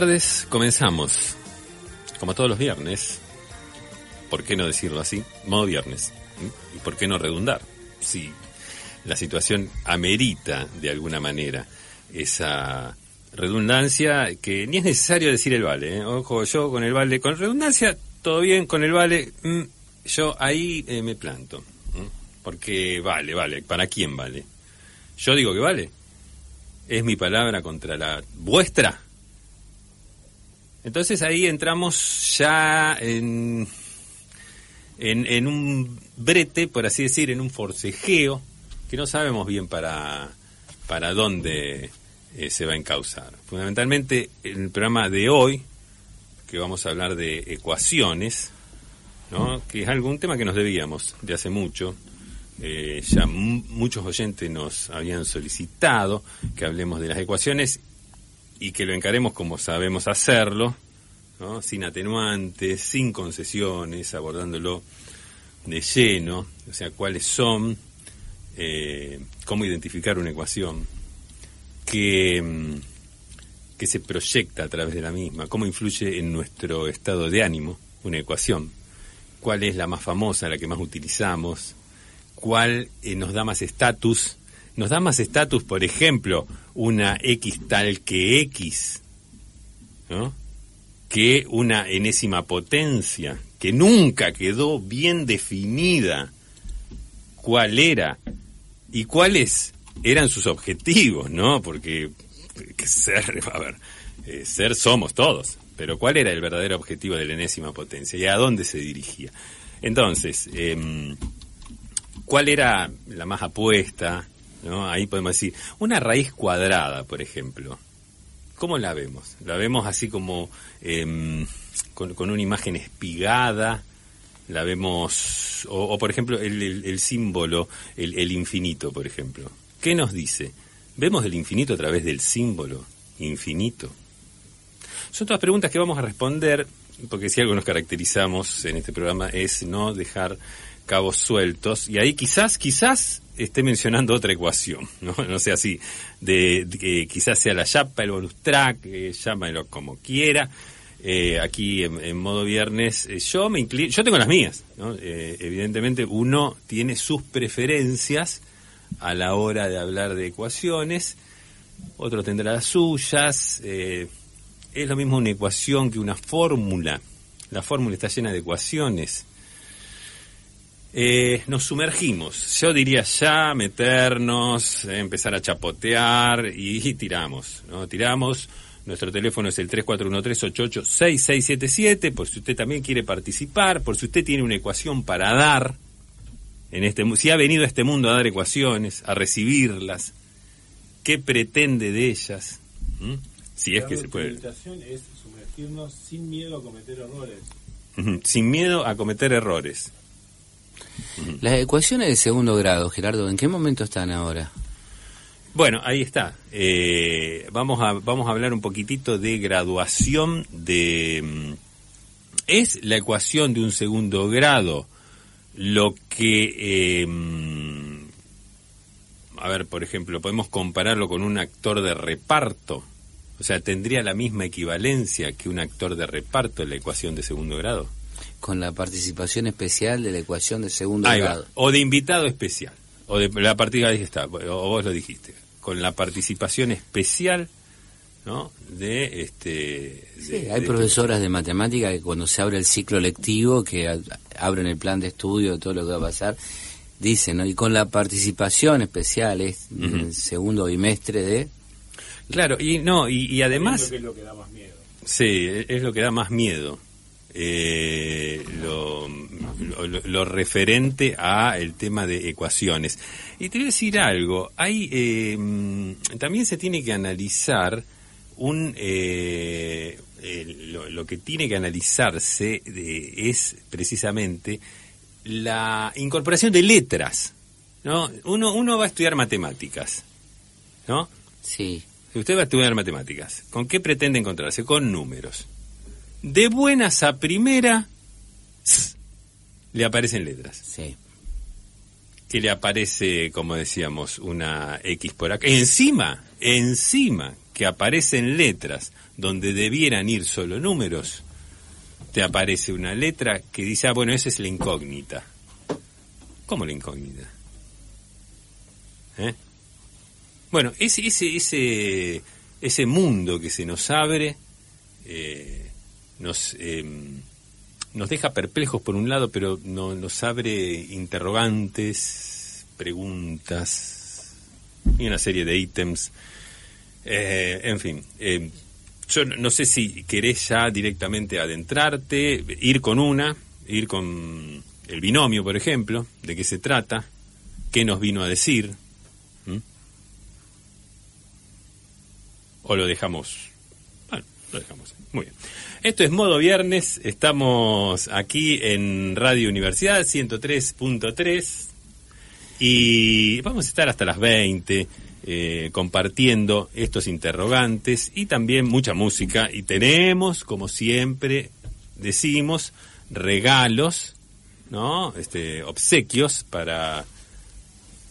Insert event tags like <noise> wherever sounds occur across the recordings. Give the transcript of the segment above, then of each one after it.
Tardes, comenzamos. Como todos los viernes, ¿por qué no decirlo así? Modo viernes. ¿Y por qué no redundar? Si la situación amerita de alguna manera esa redundancia, que ni es necesario decir el vale. ¿eh? Ojo, yo con el vale, con redundancia, todo bien, con el vale, mm, yo ahí eh, me planto. ¿Mm? Porque vale, vale, ¿para quién vale? Yo digo que vale. Es mi palabra contra la vuestra. Entonces ahí entramos ya en, en, un brete, por así decir, en un forcejeo, que no sabemos bien para, para dónde eh, se va a encauzar. Fundamentalmente, en el programa de hoy, que vamos a hablar de ecuaciones, ¿no? que es algún tema que nos debíamos de hace mucho. Eh, ya muchos oyentes nos habían solicitado que hablemos de las ecuaciones y que lo encaremos como sabemos hacerlo, sin atenuantes, sin concesiones, abordándolo de lleno, o sea, cuáles son, eh, cómo identificar una ecuación, que, que se proyecta a través de la misma, cómo influye en nuestro estado de ánimo una ecuación, cuál es la más famosa, la que más utilizamos, cuál eh, nos da más estatus, nos da más estatus, por ejemplo, una X tal que X, ¿no? que una enésima potencia, que nunca quedó bien definida cuál era y cuáles eran sus objetivos, ¿no? Porque ser, <laughs> a ver, eh, ser somos todos, pero ¿cuál era el verdadero objetivo de la enésima potencia y a dónde se dirigía? Entonces, eh, ¿cuál era la más apuesta? ¿No? Ahí podemos decir, una raíz cuadrada, por ejemplo. ¿Cómo la vemos? La vemos así como eh, con, una imagen espigada, la vemos, o, por ejemplo el símbolo, el, el, infinito, por ejemplo. ¿Qué nos dice? ¿Vemos el infinito a través del símbolo infinito? Son todas preguntas que vamos a responder, porque si algo nos caracterizamos en este programa es no dejar cabos sueltos, y ahí quizás, quizás esté mencionando otra ecuación, no, <laughs> no sé así, de, de, que quizás sea la chapa, el bonus track, eh, llámalo como quiera. Eh, aquí en, modo viernes, eh, yo me inclino, yo tengo las mías. Eh, evidentemente uno tiene sus preferencias a la hora de hablar de ecuaciones, otro tendrá las suyas, eh, es lo mismo una ecuación que una fórmula, la fórmula está llena de ecuaciones, eh, nos sumergimos, yo diría ya meternos, eh, empezar a chapotear y, y, tiramos, ¿no? Tiramos, nuestro teléfono es el 3413886677, por si usted también quiere participar, por si usted tiene una ecuación para dar, en este si ha venido a este mundo a dar ecuaciones, a recibirlas, qué pretende de ellas, ¿Mm? si es que se puede. La es sumergirnos sin miedo a cometer errores. Sin miedo a cometer errores. Las ecuaciones de segundo grado, Gerardo, ¿en qué momento están ahora? Bueno, ahí está. Eh, vamos, a, vamos a hablar un poquitito de graduación de mm, ¿Es la ecuación de un segundo grado lo que... eh, a ver, por ejemplo, podemos compararlo con un actor de reparto? O sea, ¿tendría la misma equivalencia que un actor de reparto en la ecuación de segundo grado? Con la participación especial de la ecuación de segundo Ahí va. grado. O de invitado especial. O de la partida, ahí está, o vos lo dijiste. Con la participación especial, ¿no? De este. Sí, de- hay de- profesoras de matemática que cuando se abre el ciclo lectivo, que abren el plan de estudio, todo lo que va a pasar, dicen, ¿no? Y con la participación especial es el segundo bimestre de... Claro, y no, y, y además. Es lo que da más miedo. Sí, es lo que da más miedo. Eh, lo, lo- lo referente a el tema de ecuaciones. Y te voy a decir algo, hay eh, mm, también se tiene que analizar un eh, lo, lo que tiene que analizarse de- es precisamente la incorporación de letras. ¿no? Uno, uno va a estudiar matemáticas, ¿no? Sí, usted va a estudiar matemáticas, ¿con qué pretende encontrarse? Con números. De buenas a primera, le aparecen letras. sí. Que le aparece, como decíamos, una X por acá. Encima, encima que aparecen letras donde debieran ir solo números, te aparece una letra que dice, ah, bueno, esa es la incógnita. ¿Cómo la incógnita? ¿Eh? Bueno, ese, ese, ese, ese mundo que se nos abre eh, nos, eh, nos deja perplejos por un lado, pero no, nos abre interrogantes, preguntas y una serie de ítems. Eh, en fin, eh, yo no sé si querés ya directamente adentrarte, ir con una, ir con el binomio, por ejemplo, de qué se trata, qué nos vino a decir. ¿O lo dejamos? Bueno, lo dejamos. Muy bien. Esto es Modo Viernes. Estamos aquí en Radio Universidad 103.3 y vamos a estar hasta las 20 eh, compartiendo estos interrogantes y también mucha música. Y tenemos, como siempre decimos, regalos, ¿no? Este, obsequios para...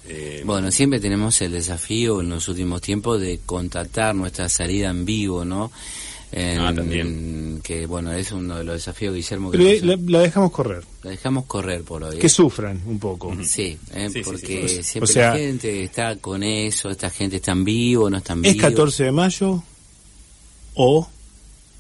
eh, Bueno, siempre tenemos el desafío en los últimos tiempos de contactar nuestra salida en vivo, ¿no? En- Ah, también. que bueno, es uno de los desafíos, Guillermo, que Pero la, la dejamos correr. la dejamos correr por hoy. ¿eh? Que sufran un poco. Sí, ¿eh? Sí, sí, porque sí. siempre O sea- la gente está con eso, esta gente está en vivo, no está en ¿Es vivo. 14 de mayo o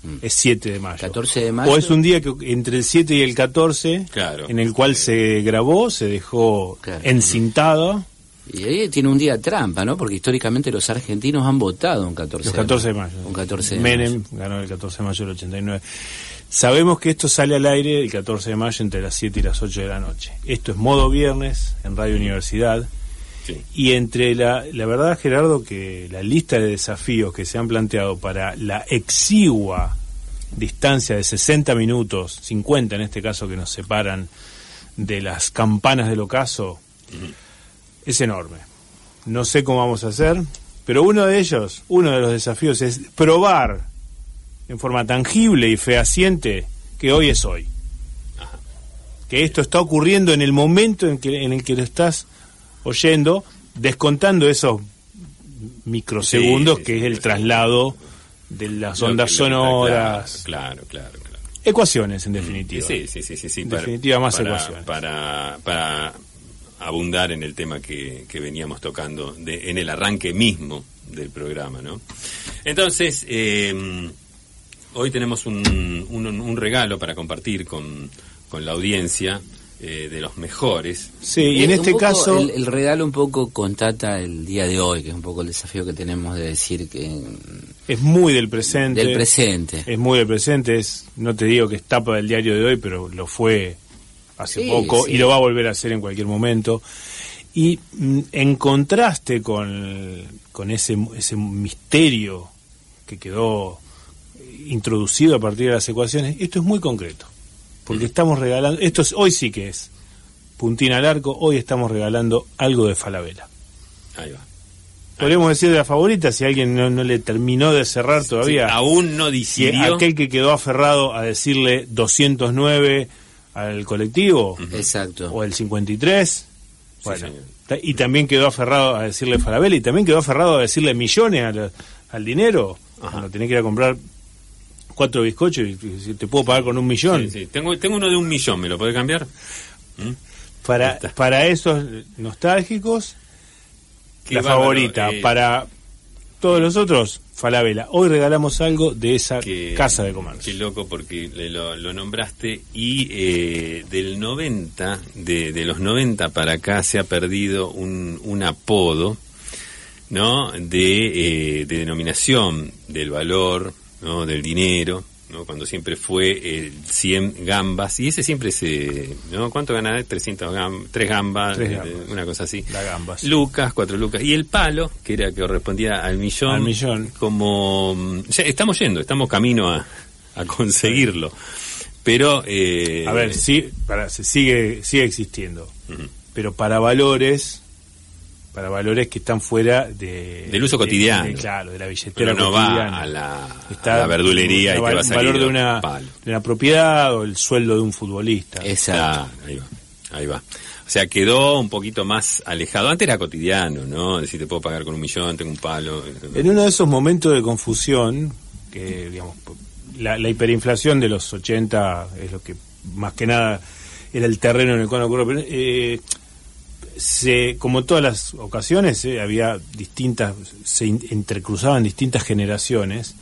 Mm. es 7 de mayo? 14 de mayo. O es un día que entre el 7 y el 14, Claro. en el cual se grabó, se dejó Claro. encintado Y ahí tiene un día trampa, ¿no? Porque históricamente los argentinos han votado un 14 los 14 de mayo. Un 14 de Menem mayo. ganó el 14 de mayo del 89. Sabemos que esto sale al aire el 14 de mayo entre las 7 y las 8 de la noche. Esto es modo viernes en Radio Universidad. sí. Y entre la, la verdad, Gerardo, que la lista de desafíos que se han planteado para la exigua distancia de 60 minutos, 50 en este caso que nos separan de las campanas del ocaso, es enorme. No sé cómo vamos a hacer, pero uno de ellos, uno de los desafíos es probar en forma tangible y fehaciente que hoy es hoy. Que esto está ocurriendo en el momento en, que, en el que lo estás oyendo, descontando esos microsegundos Sí, sí, que es el traslado de las ondas sonoras. Claro, claro, claro. claro. Ecuaciones, en definitiva. Sí, sí, sí, sí, sí. En para- definitiva, más para, ecuaciones. Para, para abundar en el tema que, que veníamos tocando de, en el arranque mismo del programa, ¿no? Entonces, eh, hoy tenemos un, un, un regalo para compartir con, con la audiencia eh, de los mejores. Sí, y en este caso... El, el regalo un poco contata el día de hoy, que es un poco el desafío que tenemos de decir que. Es muy del presente. del presente. Es muy del presente. Es, no te digo que es tapa del diario de hoy, pero lo fue hace Sí, poco sí. y lo va a volver a hacer en cualquier momento. Y mm, en contraste con, con ese, ese misterio que quedó introducido a partir de las ecuaciones, esto es muy concreto. Porque estamos regalando, esto es, hoy sí que es puntín al arco, hoy estamos regalando algo de Falabella. Ahí va. podríamos decir de la favorita, si alguien no, no le terminó de cerrar todavía. Sí, aún no decidió. aquel que quedó aferrado a decirle 209 al colectivo, Exacto. o el 53, bueno, y también quedó aferrado a decirle Falabella, y también quedó aferrado a decirle millones al, al dinero, cuando tenés que ir a comprar cuatro bizcochos y, te puedo pagar con un millón. Sí, sí. Tengo, tengo uno de un millón, ¿me lo puede cambiar? ¿Mm? Para, para esos nostálgicos, Qué la bárbaro, favorita. eh, Para todos los otros, Falabella. Hoy regalamos algo de esa Qué- casa de Qué comercio. loco porque le- lo, lo nombraste y eh, del 90, de, de los 90 para acá se ha perdido un, un apodo, ¿no? De, eh, de denominación del valor, ¿no? Del dinero, ¿no? Cuando siempre fue eh, 100 gambas y ese siempre se, ¿no? ¿Cuánto gana? 300 gambas, 3 gambas, Tres eh, gambas. una cosa así. La gambas. Lucas, cuatro lucas. Y el palo, que era que correspondía al millón. Al millón. Como. mm, estamos yendo, estamos camino a, a conseguirlo. Pero. Eh, A ver, sí, para, se sigue, sigue existiendo. Pero para valores, para valores que están fuera de, Del uso de- cotidiano. de- claro, de la billetera Pero no cotidiana. va a la, Está a la verdulería y te un va a salir valor de un una, palo. de una propiedad o el sueldo de un futbolista. Exacto. Ahí va, ahí va. O sea, quedó un poquito más alejado. Antes era cotidiano, ¿no? Decir, te puedo pagar con un millón, tengo un palo. En uno de esos momentos de confusión, que digamos, la, la hiperinflación de los 80 es lo que más que nada era el terreno en el cual ocurrió. eh, se, como en todas las ocasiones, eh, había distintas, se entrecruzaban distintas generaciones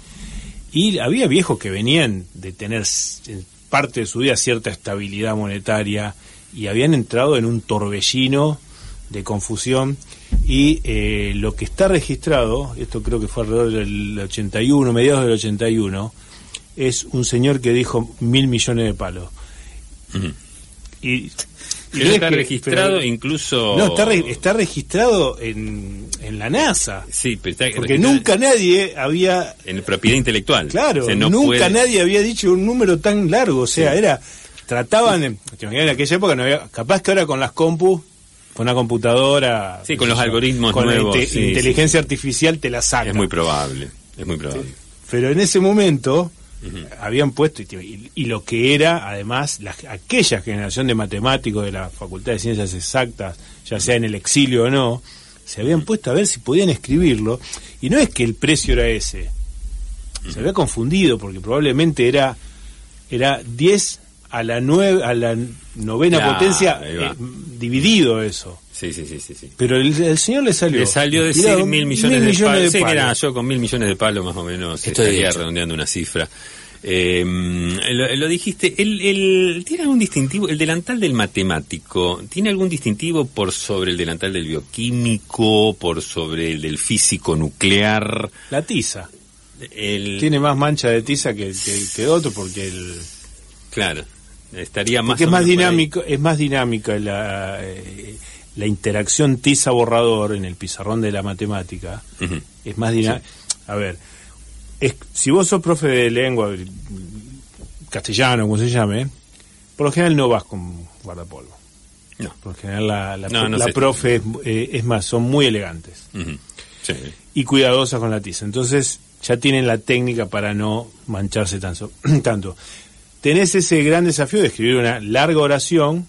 y había viejos que venían de tener en parte de su vida cierta estabilidad monetaria y habían entrado en un torbellino de confusión y eh, lo que está registrado, esto creo que fue alrededor del 81, mediados del 81, es un señor que dijo mil millones de palos. Y Pero no es está que- registrado pero- incluso... no, está, re- está registrado en, en la NASA. Sí, pero está Porque nunca nadie había En propiedad intelectual. Claro, O sea, no nunca puede- nadie había dicho un número tan largo, o sea, era trataban imaginas, en aquella época no había, capaz que ahora con las compu, con una computadora, Sí, con los algoritmos con la nuevos, inte- sí, inteligencia artificial te la saca. Es muy probable, es muy probable. Pero en ese momento habían puesto y, y- lo que era además la- aquella generación de matemáticos de la Facultad de Ciencias Exactas, ya sea en el exilio o no, se habían puesto a ver si podían escribirlo y no es que el precio era ese. Se había confundido porque probablemente era era 10 a la nueve, a la novena potencia eh, dividido eso. Sí, sí, sí, sí. sí. Pero el, el señor le salió. Le salió decir tirado mil millones, mil de palos. Sí, mira, yo con mil millones de palos más o menos Estoy estaría hecho. redondeando una cifra. Eh, lo, lo dijiste, el, el- ¿tiene algún distintivo? El delantal del matemático, ¿tiene algún distintivo por sobre el delantal del bioquímico, por sobre el del físico nuclear? La tiza. El, Tiene más mancha de tiza que, que, que otro porque el Claro, estaría más porque es más dinámico, es más dinámica la, eh, la interacción tiza borrador en el pizarrón de la matemática. Es más dinámica. A ver, es, si vos sos profe de lengua castellano, como se llame, por lo general no vas con guardapolvo. No. Por lo general la, la, No, no la sé. profe es, eh, es más, son muy elegantes. Sí. y cuidadosas con la tiza. Entonces ya tienen la técnica para no mancharse tanto. <clears throat> tanto. Tenés ese gran desafío de escribir una larga oración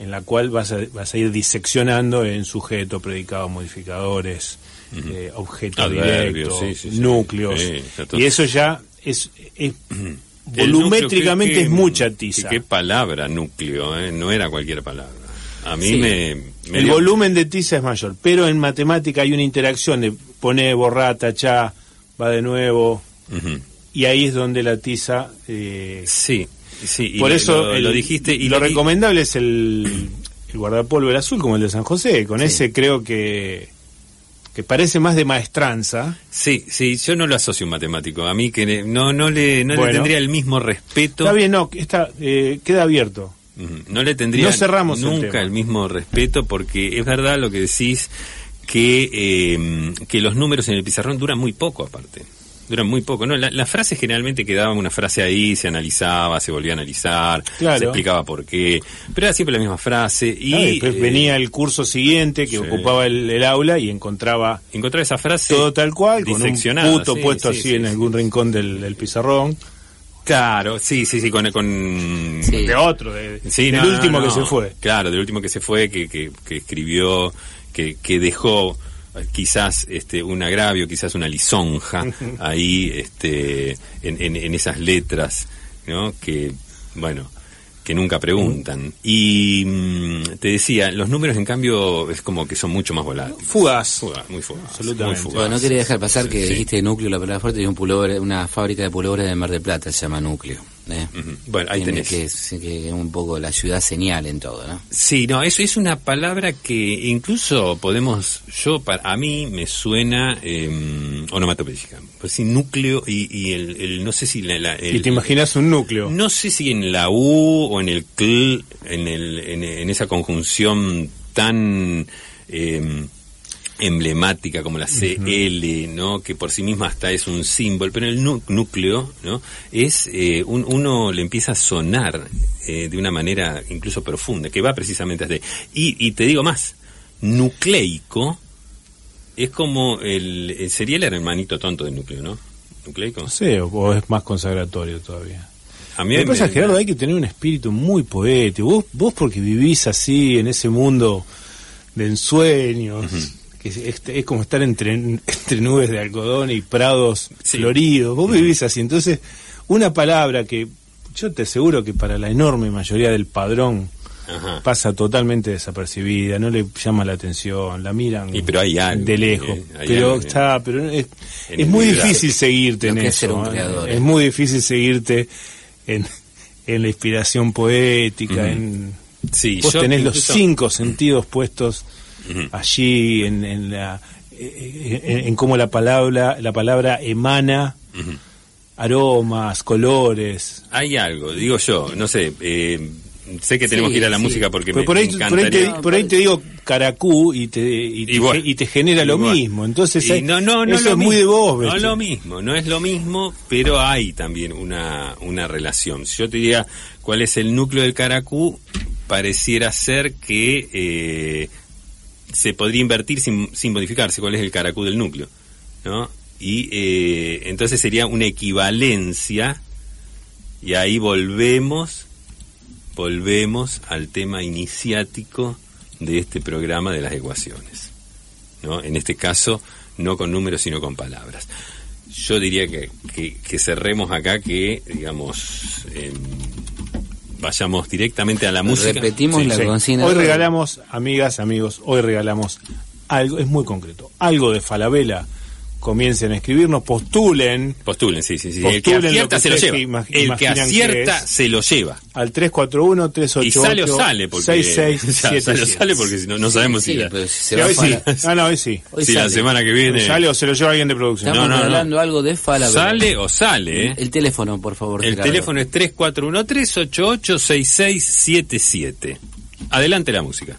en la cual vas a, vas a ir diseccionando en sujeto, predicado, modificadores, eh, Adverbios, directos, sí, sí, sí. núcleos. Y eso ya es, volumétricamente es ¿qué- mucha tiza. Qué, palabra núcleo, ¿eh? no era cualquier palabra. A mí me, me El dio- volumen de tiza es mayor, pero en matemática hay una interacción de poner, borrar, tachar, va de nuevo, y ahí es donde la tiza eh, Sí, sí. y por lo- eso lo, el- lo dijiste y lo recomendable es el, el guardapolvo el azul como el de San José con ese creo que que parece más de maestranza Sí, sí, yo no lo asocio a un matemático. A mí que no, no le, no le tendría el mismo respeto. está bien no está eh, queda abierto. No le tendría No cerramos el nunca tema. el, mismo respeto porque es verdad lo que decís que, eh, que los números en el pizarrón duran muy poco aparte. Duran muy poco. No, la, la frase generalmente quedaba una frase ahí, se analizaba, se volvía a analizar, Claro. se explicaba por qué, pero era siempre la misma frase y Ah, después eh, venía el curso siguiente que sí. ocupaba el, el aula y encontraba encontrar esa frase todo tal cual, con un puto sí, puesto sí, así sí, en algún rincón del, del pizarrón. Claro, sí, sí, sí, con, con Sí. De otro, de, Sí, del no, último no. que se fue. Claro, del último que se fue, que, que, que escribió, que, que dejó quizás este un agravio, quizás una lisonja <laughs> ahí este en, en, en esas letras, ¿no? Que bueno, que nunca preguntan. Y mm, te decía, los números en cambio es como que son mucho más volátiles. Fugaz. Fugaz, muy fugaz. Absolutamente. muy Bueno, no quería dejar pasar que Sí. dijiste núcleo, la palabra fuerte, y un pullover, una fábrica de pullovers de Mar del Plata se llama núcleo. ¿Eh? Ujú. Bueno, ahí tenés. Que, que es un poco la ciudad señal en todo, ¿no? Sí, no, eso es una palabra que incluso podemos, yo, para, a mí me suena eh, onomatopéyica. Pues sí, núcleo y, y el, el- no sé si la, la- el- y te imaginas un núcleo. no sé si en la U o en el cl, en, el, en, en esa conjunción tan eh, emblemática como la CL, ¿no? Que por sí misma hasta es un símbolo, pero el núcleo, ¿no? Es eh, un- uno le empieza a sonar eh, de una manera incluso profunda, que va precisamente hasta ahí. Y, y te digo más, nucleico es como el, sería el hermanito tonto del núcleo, ¿no? Nucleico. Sé, o, o es más consagratorio todavía. A mí me- pasa, Gerardo, hay que tener un espíritu muy poético. Vos, vos porque vivís así, en ese mundo de ensueños, que es, es- como estar entre, entre nubes de algodón y prados Sí. floridos. Vos vivís así. Entonces, una palabra que yo te aseguro que para la enorme mayoría del padrón Ajá. pasa totalmente desapercibida, no le llama la atención, la miran Y pero hay algo, de lejos. eh, hay pero algo, eh, está, pero es, es muy difícil seguirte en eso. ser un ¿eh? Es muy difícil seguirte en, en la inspiración poética, en Sí, vos yo tenés los cinco sentidos puestos Allí en, en la eh, en, en cómo la palabra la palabra emana aromas, colores. Hay algo, digo yo, no sé, eh, sé que tenemos Sí, que ir a la sí. música porque Pero me, por ahí, me por ahí te, encantaría. por ahí te digo caracú y te, y te, Y bueno, y te genera lo igual. mismo. Entonces, hay- no, no, no eso lo es muy de vos, No lo mismo, no es lo mismo, pero hay también una, una relación. Si yo te diría cuál es el núcleo del caracú, pareciera ser que eh, se podría invertir sin, sin modificarse cuál es el caracú del núcleo, ¿no? Y eh, entonces sería una equivalencia y ahí volvemos, volvemos al tema iniciático de este programa de las ecuaciones. ¿no? En este caso, no con números, sino con palabras. Yo diría que, que, cerremos acá, que, digamos, em, vayamos directamente a la música. Repetimos Sí, la Sí. consigna. Hoy regalamos, amigas, amigos, hoy regalamos algo, es muy concreto, algo de Falabella. Comiencen a escribirnos, postulen Postulen, sí, sí, sí. El que acierta que se lo lleva. El que acierta es. se lo lleva. al 341-388. Y sale o sale, porque. <laughs> Ya, sale o 6677. sale porque si no, no sabemos Sí, si, la, pero si se Sí, va hoy a sí. Fala- <laughs> Ah, no, hoy sí. Hoy si la sale. semana que viene. Sale o se lo lleva alguien de producción. Estamos No, no, no. hablando algo de Falabella. Sale o sale, ¿eh? El teléfono, por favor. El teléfono es 3413886677. Adelante la música.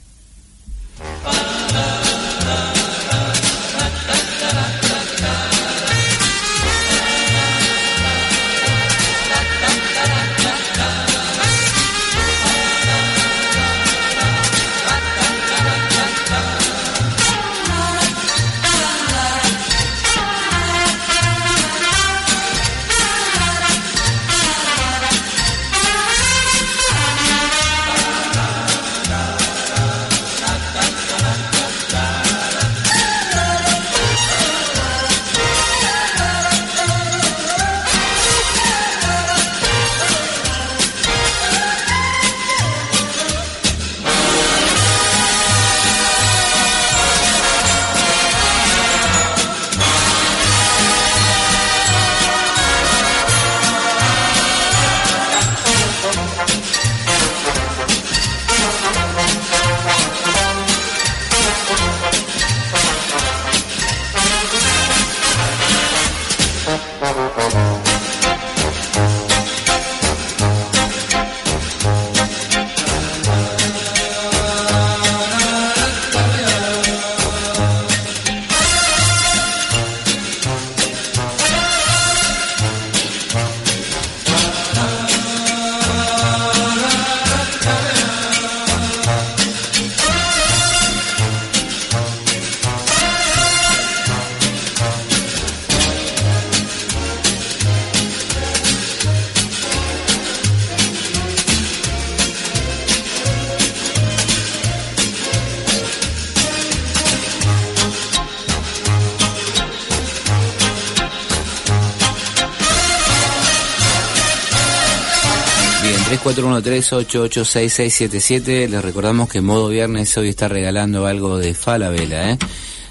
3413886677. Les recordamos que Modo Viernes hoy está regalando algo de Falabella, ¿eh?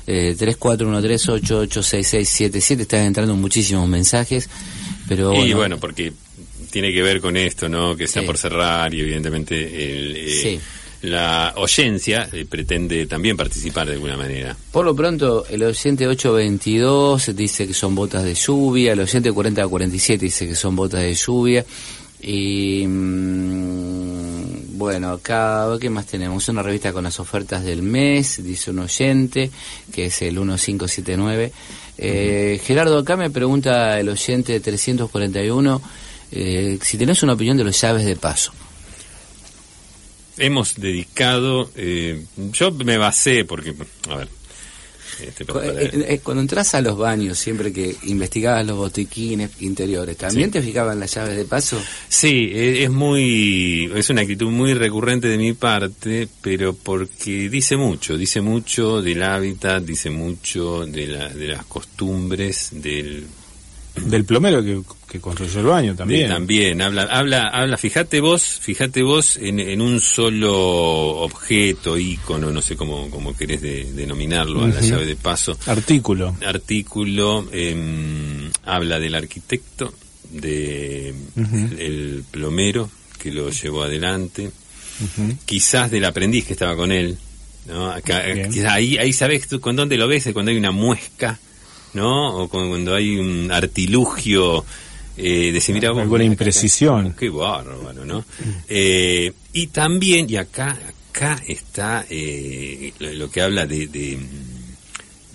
Eh, 3413886677. Están entrando muchísimos mensajes, pero Y bueno, bueno, porque tiene que ver con esto, ¿no? Que está Sí. por cerrar y evidentemente el, eh, Sí. la oyencia eh, pretende también participar de alguna manera. Por lo pronto, el oyente 822 dice que son botas de lluvia, el oyente 4047 dice que son botas de lluvia. Y mm, bueno, acá, ¿qué más tenemos? Una revista con las ofertas del mes, dice un oyente, que es el 1579. Eh, Gerardo, acá me pregunta el oyente 341 eh, si tenés una opinión de los llaves de paso. Hemos dedicado, eh, yo me basé porque, a ver, este, eh, eh, Cuando entras a los baños, siempre que investigabas los botiquines interiores, ¿también te fijaban las llaves de paso? Sí, e- es muy, es una actitud muy recurrente de mi parte, pero porque dice mucho, dice mucho del hábitat, dice mucho de, la, de las costumbres, del Del plomero que, que construyó el baño también. de- también habla, habla, habla. Fíjate vos, fíjate vos en, en un solo objeto, ícono, no sé cómo, cómo querés de- denominarlo, a la llave de paso. Artículo. Artículo em, habla del arquitecto, de el plomero que lo llevó adelante, quizás del aprendiz que estaba con él. ¿no? Acá- ahí, ahí sabes tú con dónde lo ves, es cuando hay una muesca, ¿no? O cuando hay un artilugio eh, de decir, mira, vos, Alguna imprecisión. qué bárbaro, ¿no? Eh, y también, y acá, acá está eh, lo, lo que habla de, de,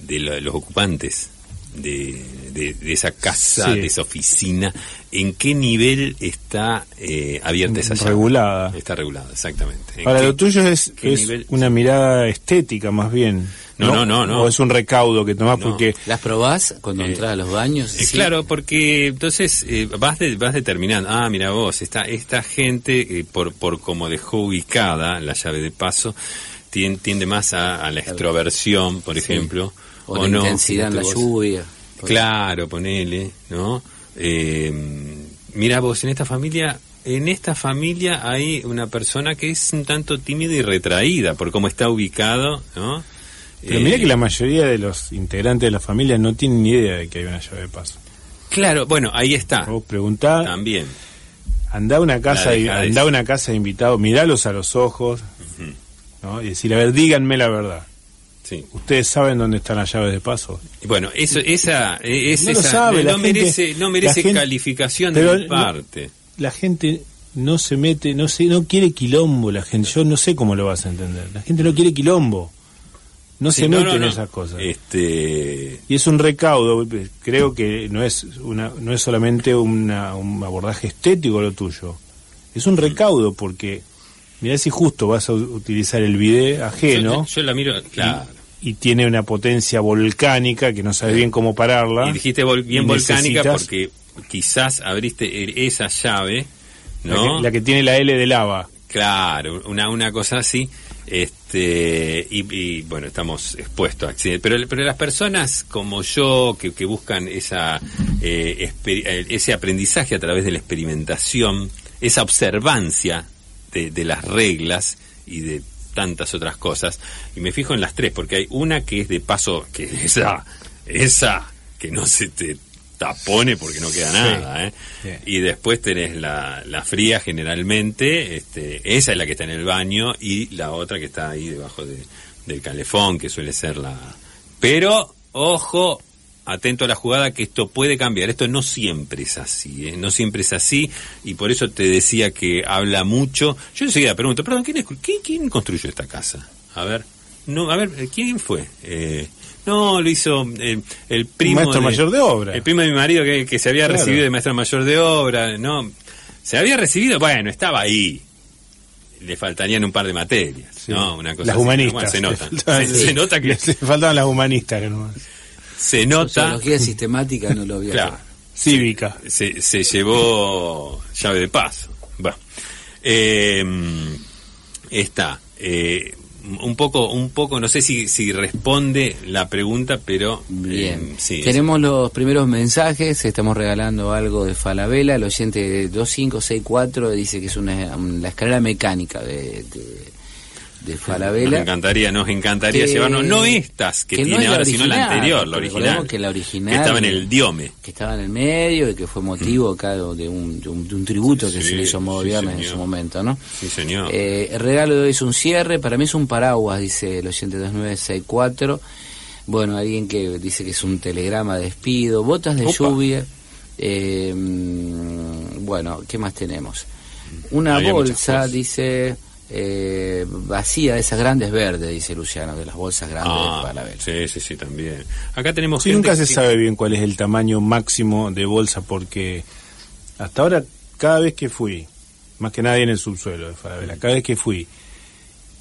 de lo- los ocupantes. De, de- de esa casa, Sí. de esa oficina, ¿en qué nivel está eh, abierta esa llave? Regulada. Está regulada, exactamente. ¿En Ahora, qué- lo tuyo es, qué es nivel? una mirada estética más bien. No, no, no, no. O es un recaudo que tomás No. porque ¿Las probás cuando Eh, entras a los baños? Eh, Sí. Claro, porque entonces eh, vas de- vas determinando, ah, mira vos, esta, esta gente, eh, por, por como dejó ubicada la llave de paso, tien- tiende más a, a la extroversión, por ejemplo. O la no, intensidad en la vos. lluvia. Claro, ponele, ¿no? Eh, mira vos, en esta familia, en esta familia hay una persona que es un tanto tímida y retraída por cómo está ubicado, ¿no? Pero Eh, mira que la mayoría de los integrantes de la familia no tienen ni idea de que hay una llave de paso. Claro, bueno, ahí está. Vos preguntá, También. andá a una casa, y, andá a una casa de invitados, miralos a los ojos, ¿no? Y decir, a ver, díganme la verdad. Sí. ¿Ustedes saben dónde están las llaves de paso? Bueno, eso, esa, eh, es No lo esa- sabe, no, gente- merece, no merece gente- calificación de mi no- parte. La gente no se mete, no sé, no quiere quilombo la gente. Yo no sé cómo lo vas a entender. La gente no quiere quilombo. No Sí, se no, mete no, en esas cosas. Este, Y es un recaudo, creo que no es una, no es solamente una- un abordaje estético lo tuyo, es un recaudo porque mirá si justo vas a utilizar el bidet ajeno yo, yo la miro, claro. Y tiene una potencia volcánica que no sabes bien cómo pararla. Y dijiste vol- bien y volcánica porque quizás abriste e- esa llave, la, ¿no? que, la que tiene la L de lava. Claro, una, una cosa así. Este, y, y, bueno, estamos expuestos a accidentes. Pero, pero las personas como yo, que, que buscan esa, eh, eh, ese aprendizaje a través de la experimentación, esa observancia de, de las reglas y de tantas otras cosas, y me fijo en las tres, porque hay una que es de paso, que es esa, esa que no se te tapone porque no queda nada, ¿eh? sí. Y después tenés la, la fría generalmente, este, esa es la que está en el baño y la otra que está ahí debajo de- del calefón, que suele ser la... Pero, ojo, atento a la jugada que esto puede cambiar. Esto no siempre es así, ¿eh? no siempre es así y por eso te decía que habla mucho. Yo enseguida pregunto, perdón, ¿quién, es- quién, quién construyó esta casa? A ver, no, a ver, ¿quién fue? Eh, no, lo hizo eh, el primo maestro mayor de obra. El primo de mi marido que, que se había Claro. recibido de maestro mayor de obra, ¿no? Se había recibido, bueno, estaba ahí. Le faltarían un par de materias, Sí. ¿no? Una cosa las así. humanistas. Bueno, se nota. <laughs> Se, se nota que <laughs> le faltaban las humanistas. que no- se nota Sociología sistemática no lo había Claro. Cívica. se, se llevó llave de paso. Bueno, eh, está. eh, un poco, un poco, no sé si, si responde la pregunta, pero Bien, eh, sí, tenemos los primeros mensajes, estamos regalando algo de Falabella, el oyente 2564 dice que es una, la escalera mecánica de, de, de Nos Falabella. encantaría, nos encantaría Que- llevarnos, no estas que, que no tiene es ahora, sino la anterior, la original. que la original- que estaba en el diome. que estaba en el medio y que fue motivo acá de un, de un, de un tributo que Sí, se le hizo a Modo sí, Viernes en su momento, ¿no? Sí, señor. Eh, el regalo de hoy es un cierre, para mí es un paraguas, dice el oyente 2964. Bueno, alguien que dice que es un telegrama de despido, botas de Opa. lluvia. eh, mm, bueno, ¿qué más tenemos? Una Había bolsa, dice, eh, vacía de esas grandes verdes, dice Luciano, de las bolsas grandes Ah, para ver. sí, sí, sí, también. Acá tenemos Sí, gente nunca se que- sabe bien cuál es el tamaño máximo de bolsa porque hasta ahora cada vez que fui, más que nadie en el subsuelo de Falabella, cada vez que fui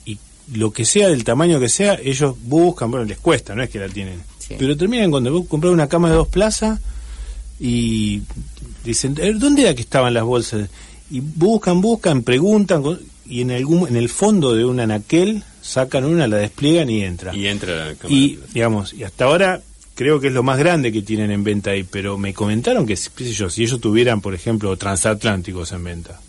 y lo que sea del tamaño que sea, ellos buscan, bueno, les cuesta, no es que la tienen, Sí. pero terminan cuando vos comprar una cama de dos plazas y dicen, "Eh, ¿dónde era que estaban las bolsas? Y buscan, buscan, preguntan y en algún en el fondo de un anaquel sacan una, la despliegan y entra. Y entra la cámara. Y, digamos, y hasta ahora creo que es lo más grande que tienen en venta ahí, pero me comentaron que, qué sé yo, si ellos tuvieran, por ejemplo, transatlánticos en venta.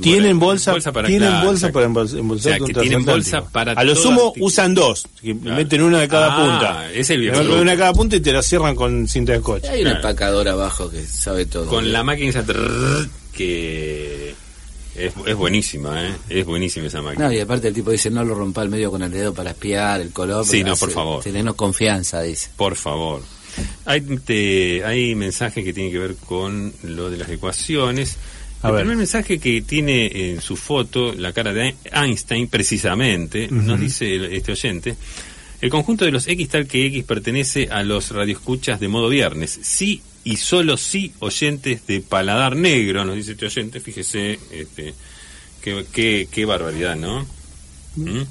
Tienen bolsa, bolsa para- tienen claro, bolsa para embol- embolsar O sea, un que tienen bolsa para A lo sumo usan dos, que Claro. meten una de cada Ah, punta. es el meten una de cada punta y te la cierran con cinta de scotch. Hay un Claro. empacador abajo que sabe todo. Con la máquina esa trrr, que es, es buenísima, ¿eh? Es buenísima esa máquina. No, y aparte el tipo dice, no lo rompa al medio con el dedo para espiar el color. Sí, no, hace- por favor. Tenernos confianza, dice. Por favor. Hay, te- hay mensajes que tienen que ver con lo de las ecuaciones. A el ver. primer mensaje que tiene en su foto la cara de Einstein, precisamente, nos dice el- este oyente, el conjunto de los X tal que X pertenece a los radioescuchas de modo viernes. Sí y solo sí oyentes de paladar negro, nos dice este oyente. Fíjese, este, qué, qué, qué barbaridad, ¿no? ¿Mm?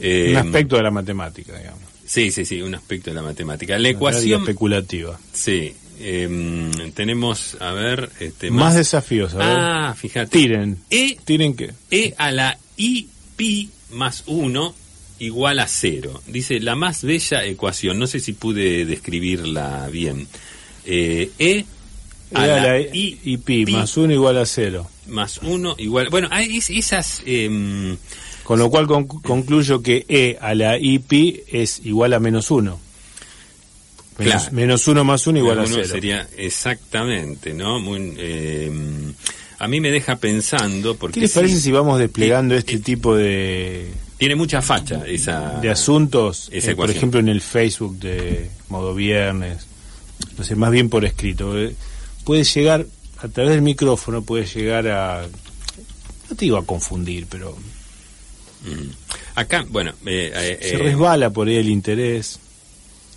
Eh, Un aspecto de la matemática, digamos. Sí, sí, sí, un aspecto de la matemática. La ecuación especulativa. Sí, em, tenemos, a ver, este, Más, desafíos, a ver. Ah, fíjate. Tiren. E, ¿Tiren qué? e a la i pi más 1 igual a 0. Dice, la más bella ecuación, no sé si pude describirla bien. Eh, e a Era la, la i, y pi, más uno igual a cero. más 1 igual... Bueno, hay es- esas... em, Con lo cual con- concluyo que e a la i pi es igual a menos uno. Menos, Claro. menos uno más uno igual a uno cero. sería exactamente, ¿no? Muy, em, a mí me deja pensando porque ¿Qué les sí, parece si vamos desplegando Eh, este eh, tipo de, tiene mucha facha esa de asuntos? esa eh, por ejemplo, en el Facebook de Modo Viernes. No sé, más bien por escrito. Eh, Puede llegar, a través del micrófono, puede llegar a. No te digo a confundir, pero Mm. Acá, bueno, eh, eh, se eh, resbala por ahí el interés.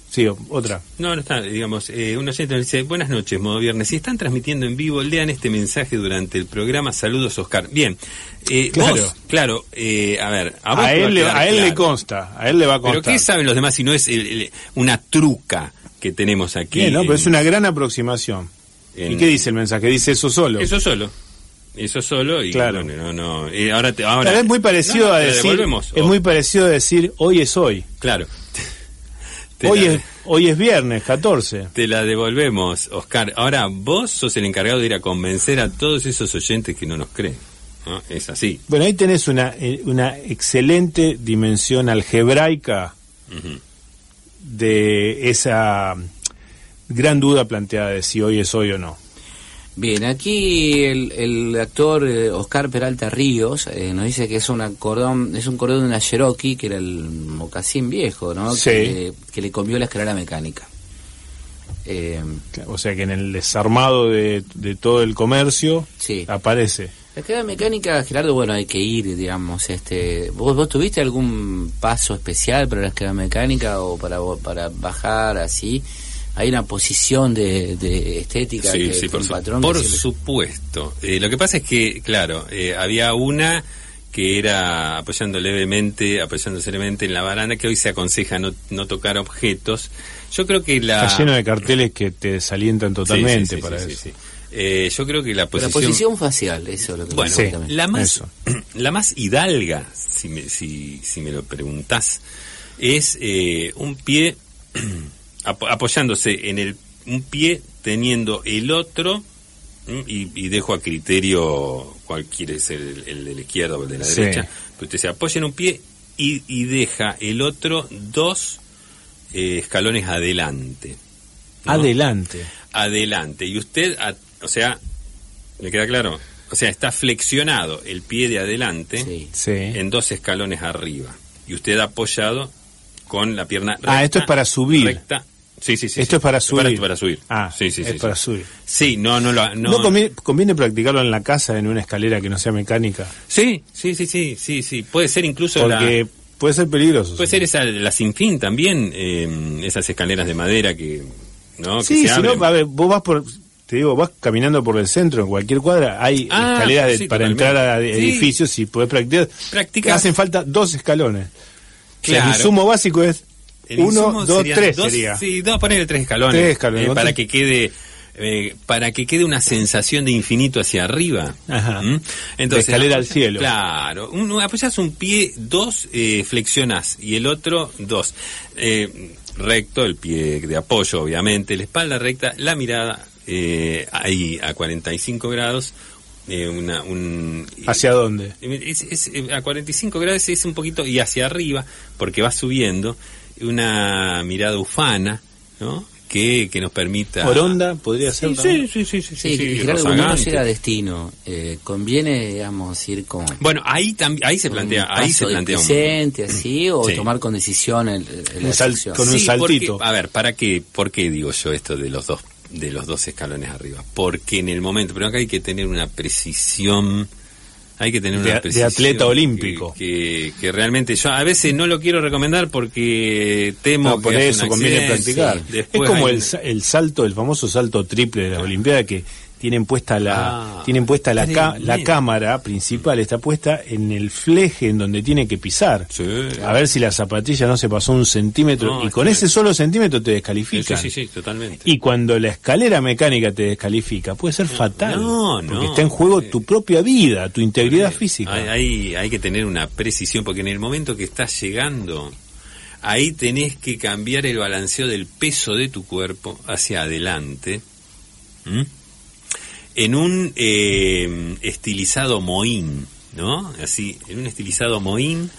Sí, otra. no, no está, digamos, eh, un oyente nos dice, buenas noches, modo viernes, si están transmitiendo en vivo, lean este mensaje durante el programa, saludos Oscar. Bien, eh, Claro. vos, claro, eh, a ver, a, vos A él, le, a él le consta, a él le va a Pero constar. ¿qué saben los demás si no es el- el- una truca que tenemos aquí? Bien, no, pero en- es una gran aproximación. en- ¿Y qué dice el mensaje? Dice eso solo. Eso solo. Eso solo y Claro. bueno, no, no. eh, ahora te, ahora Claro, es muy parecido No, a decir. Es muy parecido a decir hoy es hoy. claro. <laughs> Hoy la- es, hoy es viernes 14. Te la devolvemos, Oscar. Ahora, vos sos el encargado de ir a convencer a todos esos oyentes que no nos creen. ¿no? Es así. Bueno, ahí tenés una, eh, una excelente dimensión algebraica Ujú. De esa gran duda planteada de si hoy es hoy o no. Bien, aquí el, el actor eh, Oscar Peralta Ríos eh, nos dice que es un cordón, es un cordón de una Cherokee, que era el mocasín viejo, ¿no? Sí. Que, que le comió la escalera mecánica. Eh, O sea que en el desarmado de, de todo el comercio sí. aparece. La escalera mecánica, Gerardo, bueno, hay que ir, digamos, este, ¿vos, vos tuviste algún paso especial para la escalera mecánica o para, para bajar así? Hay una posición de, de estética Sí, que, sí, por, un su- patrón por siempre- supuesto. Eh, lo que pasa es que, claro, eh, había una que era apoyando levemente, apoyándose levemente en la baranda, que hoy se aconseja no, no tocar objetos. Yo creo que la... Está lleno de carteles que te desalientan totalmente Sí, sí, sí, para sí, eso. Eh, yo creo que la La posición... posición facial, eso es lo que Bueno, Sí. la más, eso. <clears throat> la más hidalga, si me, si, si me lo preguntás, es eh, un pie <clears throat> apo- apoyándose en el un pie teniendo el otro y, y dejo a criterio cuál quiere ser el, el de la izquierda o el de la Sí. derecha. Pero usted se apoya en un pie y, y deja el otro dos eh, escalones adelante. ¿no? Adelante. adelante. Y usted, a- o sea, ¿le queda claro? O sea, está flexionado el pie de adelante Sí. En dos escalones arriba. Y usted apoyado con la pierna recta. Ah, esto es para subir. Recta. Sí, sí, sí. Esto sí. es para subir. Para, subir. Ah, sí, sí, es sí, para sí. subir. Sí, no, no lo... No, ¿No, conviene, conviene practicarlo en la casa en una escalera que no sea mecánica? Sí, sí, sí, sí, sí, sí. Puede ser incluso la... Porque puede ser peligroso. Puede ser esa, la sin fin también, eh, esas escaleras de madera que... ¿no? Sí, si no, a ver, vos vas por, te digo, vas caminando por el centro, en cualquier cuadra, hay Ah, escaleras de- sí, para totalmente. entrar a Sí. edificios y podés practicar. Practicás. Hacen falta dos escalones. O sea, Claro. el insumo básico es El uno, dos, tres dos- sería. Sí, dos, ponerle tres escalones. Tres escalones, eh, para que quede eh, para que quede una sensación de infinito hacia arriba. Ajá. ¿Mm? De escalera al cielo. Claro. Un, apoyas un pie, dos, eh, flexionás y el otro, dos. Eh, recto, el pie de apoyo, obviamente, la espalda recta, la mirada eh, ahí a 45 grados. eh, una, un, ¿Hacia dónde? es- es- eh, a 45 grados es un poquito y hacia arriba, porque va subiendo, una mirada ufana, ¿no? Que, que nos permita... Oronda podría ser. Sí, sí, sí, sí, sí, Sí, sí, y Gerardo, cuando uno rozagante. llega a destino, eh, conviene, digamos, ir con... Bueno, ahí también, ahí se plantea, un ahí paso se plantea un- presente, así, o Sí. tomar con decisión el, el- Un sal- con un Sí, saltito. porque- a ver, ¿para qué? ¿Por qué digo yo esto de los dos de los dos escalones arriba? Porque en el momento, pero acá hay que tener una precisión, hay que tener De- una de precisión atleta que- olímpico. que, que realmente yo a veces no lo quiero recomendar porque temo No, por que eso conviene practicar. Sí, es como el, el salto, el famoso salto triple de las Olimpiadas que tienen puesta la Ah, tienen puesta la, ca- la cámara principal está puesta en el fleje en donde tiene que pisar. Sí. A ver si la zapatilla no se pasó un centímetro No, y con ese solo centímetro te Sí, descalifican. sí, sí, totalmente. Y cuando la escalera mecánica te descalifica, puede ser fatal. no, no. Porque está en juego tu propia vida, tu integridad física. Hay, hay, hay que tener una precisión, porque en el momento que estás llegando, ahí tenés que cambiar el balanceo del peso de tu cuerpo hacia adelante. ¿m? En un eh, estilizado mohín, ¿no? Así, en un estilizado mohín,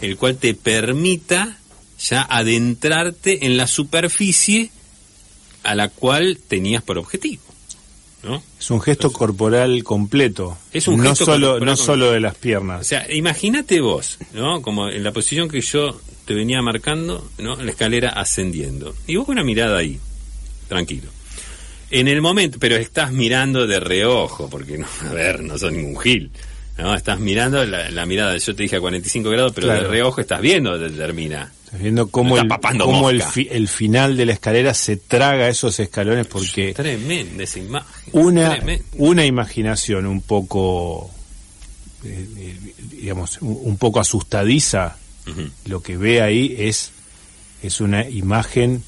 el cual te permita ya adentrarte en la superficie a la cual tenías por objetivo, ¿no? Es un gesto corporal completo. Es un no gesto solo, no solo de las O piernas. sea, imagínate vos, ¿no? Como en la posición que yo te venía marcando, ¿no? La escalera ascendiendo. Y vos con una mirada ahí, tranquilo. En el momento, pero estás mirando de reojo, porque no, a ver, no sos ningún gil. ¿no? Estás mirando la, la mirada, yo te dije a 45 grados, pero de reojo estás viendo dónde termina. Estás viendo cómo, el, cómo el, fi- el final de la escalera se traga esos escalones porque Tremenda esa imagen. una, una imaginación un poco, eh, eh, digamos, un, un poco asustadiza, lo que ve ahí es, es una imagen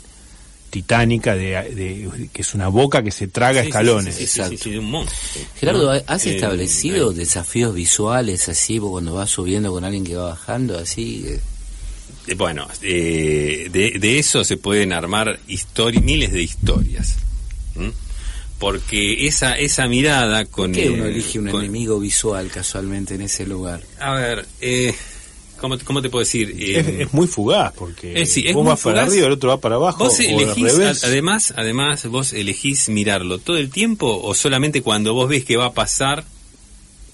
titánica de, de- que es una boca que se traga Sí, escalones. sí, sí, sí, sí, sí, de un monstruo. Gerardo. ¿has Eh, establecido ahí. desafíos visuales así vos cuando vas subiendo con alguien que va bajando así? eh? Eh, Bueno, eh, de, de eso se pueden armar histori- miles de historias. Porque esa esa mirada con... ¿Por qué uno eh, elige un con- enemigo visual casualmente en ese lugar? A ver, eh, ¿cómo, te- ¿cómo te puedo decir? Eh, Es, es muy fugaz porque Eh, sí, es vos vas para arriba, el otro va para abajo. Vos o al elegís, revés. a- además, además, vos elegís mirarlo todo el tiempo o solamente cuando vos ves que va a pasar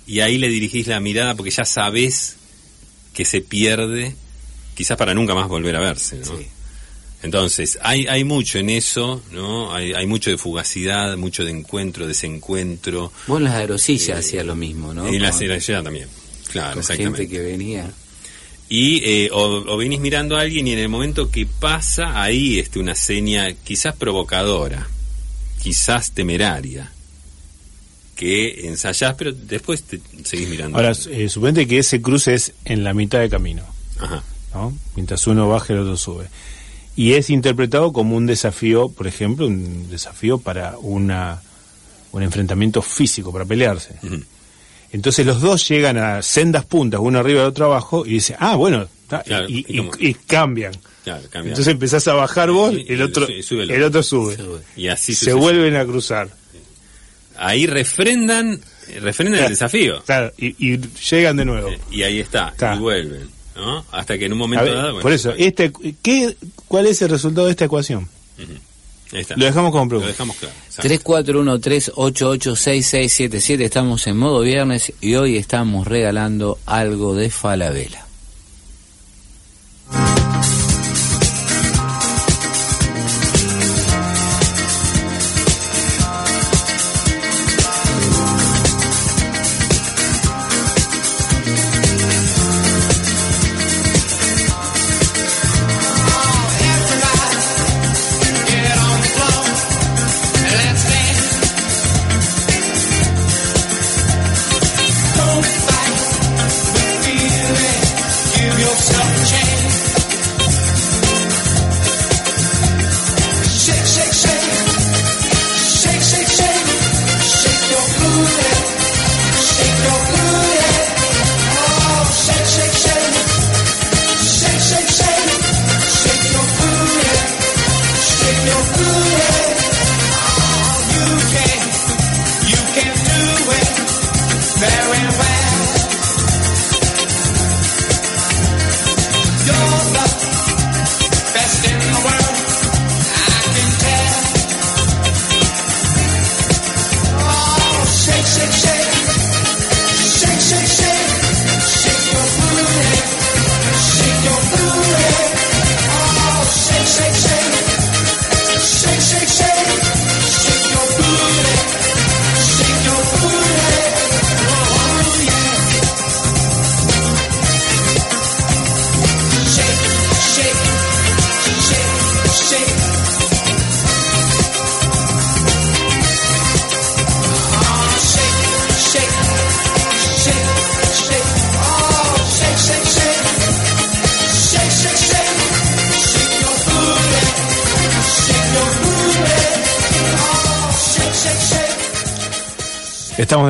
y ahí le dirigís la mirada porque ya sabés que se pierde, quizás para nunca más volver a verse, ¿no? Sí. Entonces, hay, hay mucho en eso, ¿no? Hay, hay mucho de fugacidad, mucho de encuentro, desencuentro. Vos en las aerosillas hacías lo mismo, ¿no? y la Con- seriedad también. Claro, con exactamente. gente que venía. Y eh, o, o venís mirando a alguien y en el momento que pasa, ahí este, una seña quizás provocadora, quizás temeraria, que ensayás, pero después te seguís mirando. Ahora, eh, suponete que ese cruce es en la mitad de camino, Ajá. ¿no? Mientras uno baja, el otro sube. Y es interpretado como un desafío, por ejemplo, un desafío para una un enfrentamiento físico para pelearse. Entonces los dos llegan a sendas puntas, uno arriba y otro abajo, y dicen, ah, bueno, Claro, y, cambian. Claro. Entonces empezás a bajar vos, Y- el otro, sube- el otro sube. Sube. y así Se vuelven a cruzar. Ahí refrendan, refrendan el desafío. Claro, y, llegan de nuevo. Eh, Y ahí está, Está. y vuelven. ¿no? Hasta que en un momento ver, dado. bueno, por eso, este, ¿qué, ¿cuál es el resultado de esta ecuación? Lo dejamos como Lo pregunta. dejamos claro. exacto. 3413886677 estamos en modo viernes y hoy estamos regalando algo de Falabella.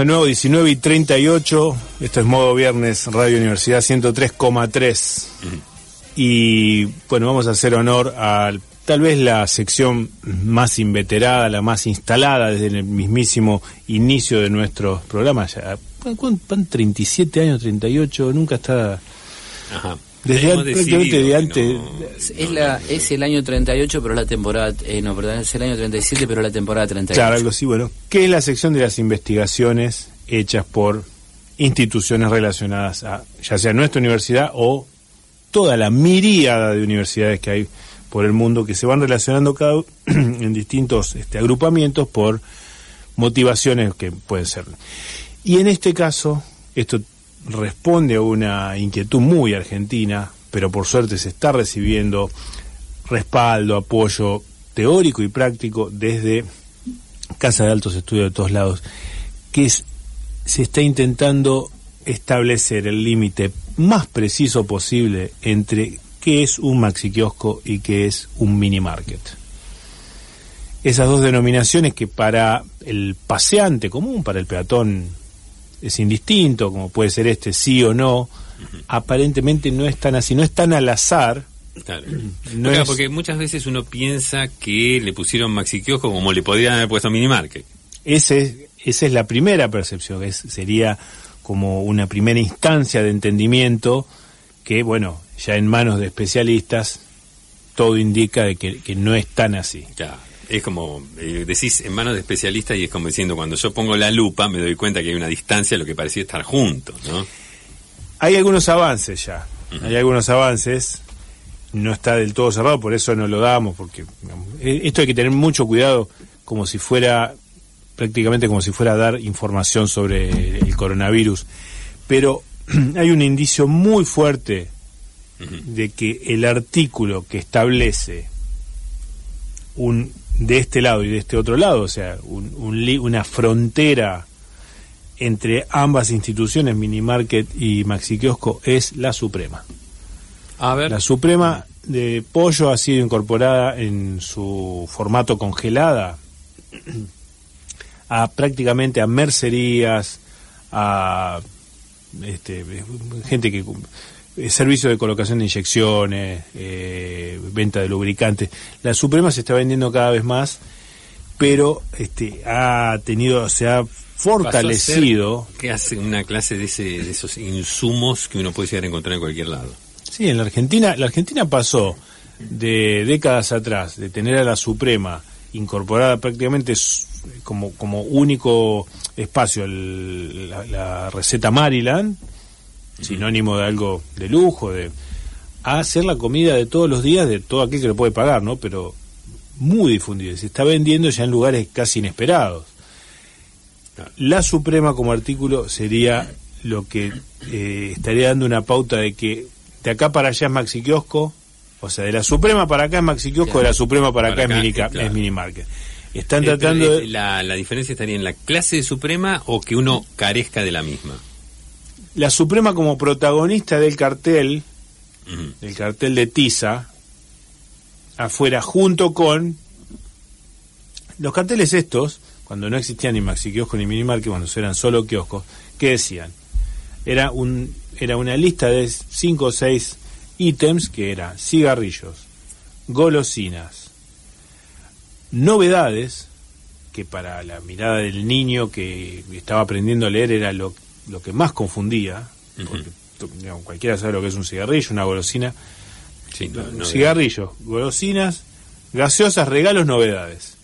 Nuevo, 19 y 38. Esto es Modo Viernes, Radio Universidad 103,3. Y bueno, vamos a hacer honor a tal vez la sección más inveterada, la más instalada desde el mismísimo inicio de nuestros programas. Ya, ¿cuán- cuán- 37 años, 38, nunca está... Ajá. Desde Hemos an- prácticamente decidido de que antes. no- Es, la, es el año 38, pero la temporada. Eh, no, perdón, es el año 37, pero la temporada 38. Claro, algo así, bueno. ¿Qué es la sección de las investigaciones hechas por instituciones relacionadas a, ya sea nuestra universidad o toda la miríada de universidades que hay por el mundo que se van relacionando cada <clears throat> en distintos este, agrupamientos por motivaciones que pueden ser. Y en este caso, esto responde a una inquietud muy argentina, pero por suerte se está recibiendo respaldo, apoyo teórico y práctico desde Casa de Altos Estudios de todos lados, que es- se está intentando establecer el límite más preciso posible entre qué es un maxi kiosco y qué es un mini market. Esas dos denominaciones que para el paseante común, para el peatón, es indistinto, como puede ser este sí o no, aparentemente no están así, no están al azar. Claro. <clears throat> No Claro, es- porque muchas veces uno piensa que le pusieron Maxi Kiosco como le podrían haber puesto Mini Market. Ese, esa es la primera percepción, es, sería como una primera instancia de entendimiento que, bueno, ya en manos de especialistas todo indica de que, que no es tan así. Claro. Es como, eh, decís en manos de especialistas y es como diciendo, cuando yo pongo la lupa me doy cuenta que hay una distancia a lo que parecía estar juntos, ¿no? Hay algunos avances ya, hay algunos avances, no está del todo cerrado, por eso no lo damos, porque digamos, eh, esto hay que tener mucho cuidado, como si fuera, prácticamente como si fuera a dar información sobre el coronavirus, pero <clears throat> hay un indicio muy fuerte de que el artículo que establece un de este lado y de este otro lado, o sea, un- un li- una frontera entre ambas instituciones, Minimarket y Maxi Kiosco, es la Suprema. A ver. La Suprema de Pollo ha sido incorporada en su formato congelada a prácticamente a mercerías, a este, gente que servicio de colocación de inyecciones, eh, venta de lubricantes. La Suprema se está vendiendo cada vez más, pero este ha tenido, se ha fortalecido. que hace una clase de, ese, de esos insumos que uno puede llegar a encontrar en cualquier lado. Sí, en la Argentina, la Argentina pasó de décadas atrás de tener a la Suprema incorporada prácticamente como, como único espacio la, la, receta Maryland, sinónimo de algo de lujo, de a hacer la comida de todos los días de todo aquel que lo puede pagar, ¿no? Pero muy difundido, se está vendiendo ya en lugares casi inesperados. La Suprema como artículo sería lo que eh, estaría dando una pauta de que de acá para allá es Maxi Kiosco, o sea, de la Suprema para acá es Maxi Kiosco, de la Suprema para, acá, es, mini, Market. Están eh, tratando eh, la, la diferencia estaría en la clase de Suprema o que uno carezca de la misma. La Suprema como protagonista del cartel, el cartel de Tiza, afuera junto con los carteles estos, cuando no existían ni maxi kiosco ni minimarket, cuando eran solo kioscos, ¿qué decían? Era un era una lista de cinco o seis ítems que eran cigarrillos, golosinas, novedades, que para la mirada del niño que estaba aprendiendo a leer era lo, lo que más confundía, porque cualquiera sabe lo que es un cigarrillo, una golosina. Sí, cigarrillos, golosinas, gaseosas, regalos, novedades.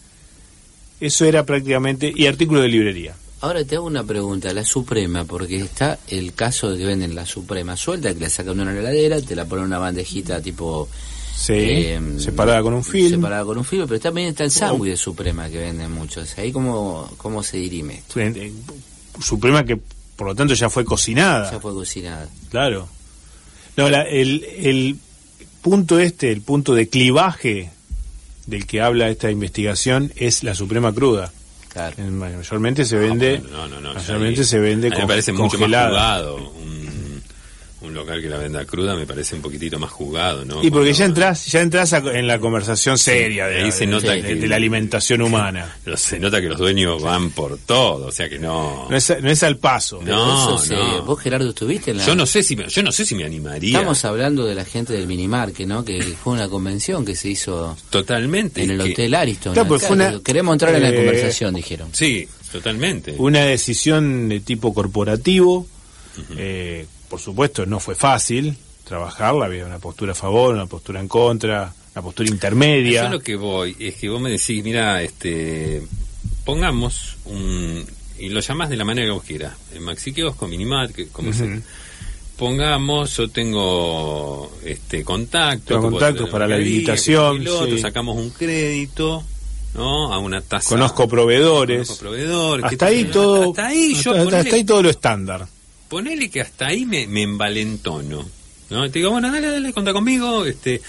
Eso era prácticamente, y artículos de librería. Ahora te hago una pregunta, la Suprema, porque está el caso de que venden la Suprema suelta, que la sacan de una heladera, te la ponen en una bandejita tipo... Sí, em, separada con un film. Separada con un film, pero también está el sándwich de Suprema que venden muchos. Ahí cómo, cómo se dirime Suprema que por lo tanto ya fue cocinada. Ya fue cocinada. Claro. No, el, el punto este, el punto de clivaje del que habla esta investigación es la Suprema cruda. Claro. Mayormente se vende, no, no, no, mayormente se vende con, me parece mucho más jugado un local que la venda cruda me parece un poquitito más jugado, ¿no? Y porque ya entras, ya entras en la conversación seria de, ahí se nota de, la alimentación humana. <laughs> se nota que los dueños van por todo, o sea que no. No es, no es al paso. No, no. Vos Gerardo estuviste en la. Yo no sé si me, yo no sé si me animaría. Estamos hablando de la gente del Minimarque, ¿no? Que fue una convención que se hizo. Totalmente. En el hotel Ariston. Pues queremos entrar en la eh, conversación, dijeron. Sí, totalmente. Una decisión de tipo corporativo. eh, por supuesto, no fue fácil trabajarla, había una postura a favor, una postura en contra, una postura intermedia. Yo lo que voy es que vos me decís, mira, este, pongamos un, y lo llamás de la manera que vos quieras, en Maxi con Minimat, que, como se, pongamos, yo tengo este contacto, contactos para la habilitación, sacamos un crédito, ¿no? A una tasa. Conozco proveedores. Conozco proveedores. Hasta ahí todo. Hasta ahí yo. hasta ahí todo lo estándar ponele que hasta ahí me, me envalentono. ¿no? Te digo, bueno, dale, dale, conta conmigo. Este,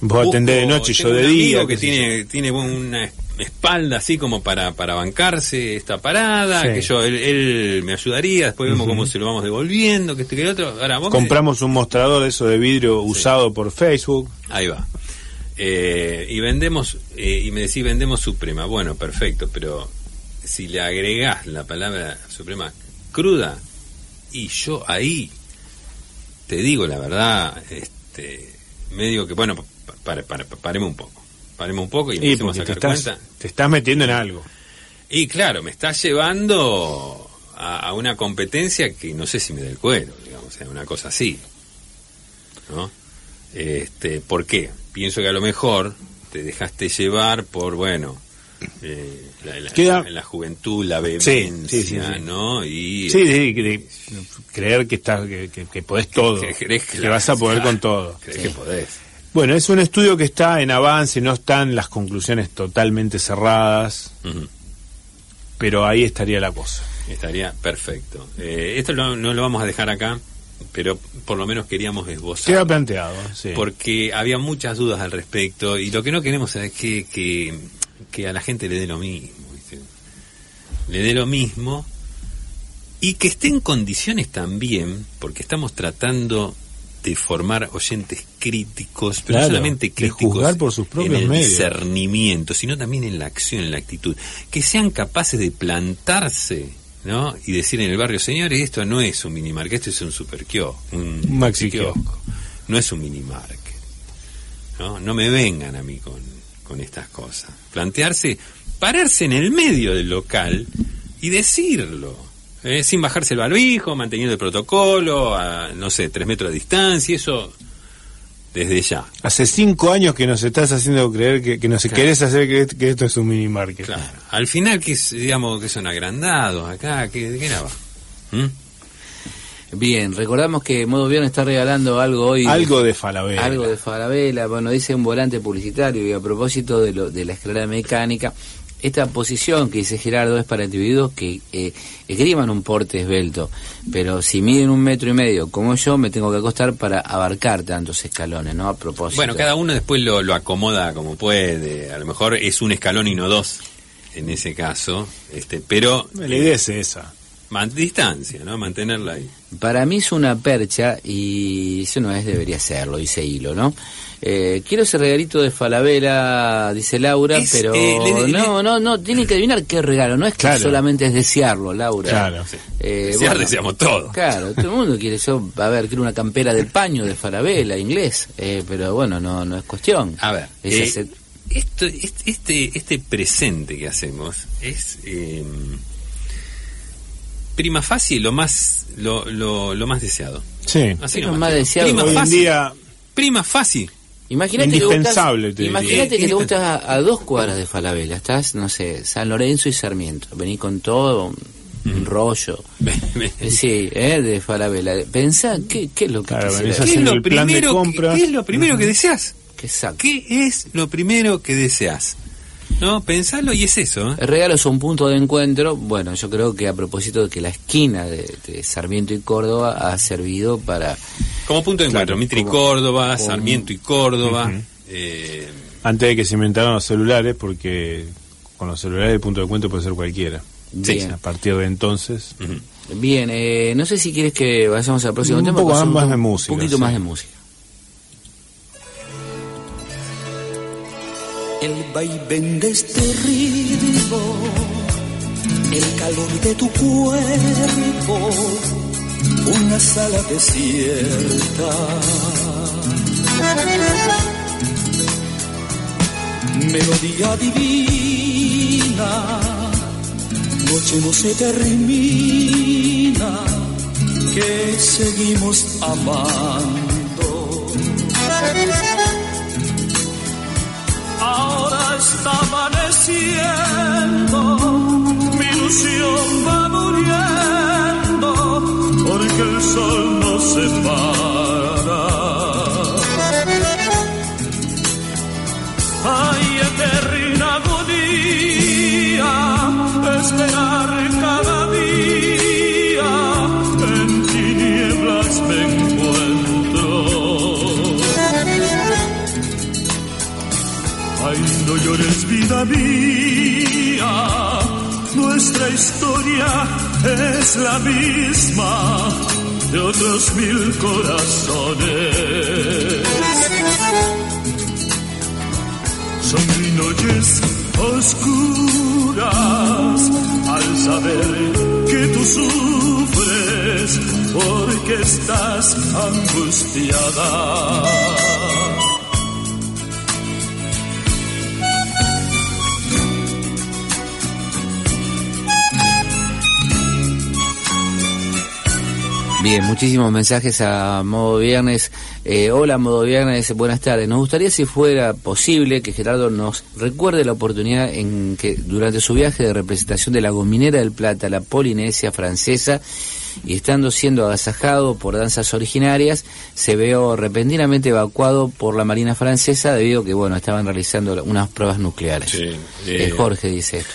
Vos atendés de noche y yo de día. que tiene, tiene una espalda así como para, para bancarse esta parada, que yo, él, me ayudaría, después vemos cómo se lo vamos devolviendo, que este que otro. Ahora, Compramos un mostrador de eso de vidrio usado por Facebook. Ahí va. Eh, y vendemos, eh, y me decís, vendemos Suprema. Bueno, perfecto, pero si le agregás la palabra Suprema cruda, y yo ahí, te digo la verdad, este, medio que, bueno, paremos un poco. Paremos un poco y, empecemos a sacar te estás, Te estás metiendo en algo. Y claro, me estás llevando a, una competencia que no sé si me da el cuero, digamos, una cosa así. ¿No? Este, ¿Por qué? Pienso que a lo mejor te dejaste llevar por, bueno, eh, la, la, juventud, la vehemencia, ¿no? Y, sí, creer que, estás, que, que, podés todo, que, vas a poder con todo. que podés. Bueno, es un estudio que está en avance, no están las conclusiones totalmente cerradas, pero ahí estaría la cosa. Estaría perfecto. Eh, esto no lo vamos a dejar acá, pero por lo menos queríamos esbozar. Queda planteado, sí. Porque había muchas dudas al respecto y lo que no queremos es que, que que a la gente le dé lo mismo, le dé lo mismo y que esté en condiciones también, porque estamos tratando de formar oyentes críticos, pero Claro, no solamente críticos por sus propios en el medios. discernimiento, sino también en la acción, en la actitud. Que sean capaces de plantarse, ¿no? Y decir en el barrio, señores, esto no es un minimarket, esto es un super kiosco, un, Un maxi kiosco. No es un minimarket. ¿no? No me vengan a mí con, con estas cosas. Plantearse, pararse en el medio del local y decirlo. ¿eh? Sin bajarse el barbijo, manteniendo el protocolo, a, no sé, tres metros de distancia, eso desde ya. Hace cinco años que nos estás haciendo creer que, que nos Claro. querés hacer creer que esto es un mini market. Claro. Al final, que es, digamos, que son agrandados acá, que, ¿de qué era? ¿Mm? Bien, recordamos que Modo Viernes está regalando algo hoy. Algo de Falabella. Algo de Farabela, bueno, dice un volante publicitario y a propósito de, lo, de la escalera mecánica, esta posición que dice Gerardo es para individuos que eh, esgriman un porte esbelto, pero si miden un metro y medio como yo, me tengo que acostar para abarcar tantos escalones, ¿no? A propósito. Bueno, cada uno después lo, lo acomoda como puede. A lo mejor es un escalón y no dos en ese caso, este, pero La idea es esa. Man- distancia, ¿no? Mantenerla ahí. Para mí es una percha y si no es, debería serlo, dice Hilo, ¿no? Eh, quiero ese regalito de Falabella, dice Laura, Es, pero eh, le- le- no, no, no, tienen que adivinar qué regalo, no es que Claro. solamente es desearlo, Laura. Claro. Eh, Desear, bueno, deseamos todo. Claro, todo el mundo quiere, yo, a ver, quiero una campera del paño de Falabella, inglés, eh, pero bueno, no, no es cuestión. A ver, Es eh, ese- esto, este, este, este presente que hacemos es eh, prima facie lo más, lo, lo, lo más deseado. Sí. Así lo más deseado. Prima Hoy en día, Prima facie. Imagínate que te imagínate que te gustas a, a dos cuadras de Falabella, estás, no sé, San Lorenzo y Sarmiento, vení con todo un, rollo. <laughs> Eh, Sí, eh, de Falabella. Pensá, ¿qué, qué es lo que Claro, venís ¿Qué es, lo primero que, compra. qué es lo primero que deseas? Saque. ¿Qué es lo primero que deseas? ¿No? Pensalo y es eso. ¿eh? El regalo es un punto de encuentro. Bueno, yo creo que a propósito de que la esquina de, de Sarmiento y Córdoba ha servido para. Como punto de encuentro. Claro, Mitre y como- Córdoba, como- Sarmiento y Córdoba. Eh, antes de que se inventaran los celulares, porque con los celulares el punto de encuentro puede ser cualquiera. Bien, A partir de entonces. bien eh, no sé si quieres que vayamos al próximo Un tema. poco más un de música, poquito sí. más de música. El vaivén de este ritmo, el calor de tu cuerpo, una sala desierta. Melodía divina, noche no se termina, que seguimos amando. Ahora está amaneciendo, mi ilusión va muriendo, porque el sol no se para. Ay, eterna agonía, esperar nuestra historia es la misma de otros mil corazones. Son noches oscuras al saber que tú sufres porque estás angustiada. Bien, muchísimos mensajes a Modo Viernes. Eh, hola Modo Viernes, buenas tardes. Nos gustaría si fuera posible que Gerardo nos recuerde la oportunidad en que durante su viaje de representación de la Gominera del Plata, la Polinesia francesa, y estando siendo agasajado por danzas originarias, se vio repentinamente evacuado por la Marina francesa debido a que, bueno, estaban realizando unas pruebas nucleares. Sí, Eh, eh, Jorge dice esto.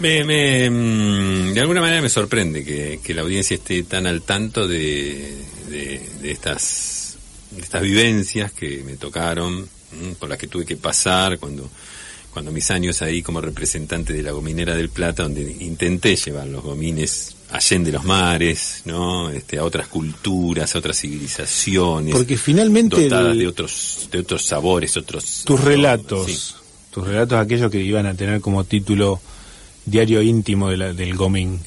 Me, me, mm, de alguna manera me sorprende que, que la audiencia esté tan al tanto de, de, de estas, de estas vivencias que me tocaron, mm, por las que tuve que pasar cuando, cuando mis años ahí como representante de la gominera del Plata, donde intenté llevar los gomines allende los mares, ¿no? Este, a otras culturas, a otras civilizaciones. Porque finalmente dotadas el- de otros, de otros sabores, otros. tus ¿no? relatos, Sí. tus relatos aquellos que iban a tener como título diario íntimo de la- del Gomín,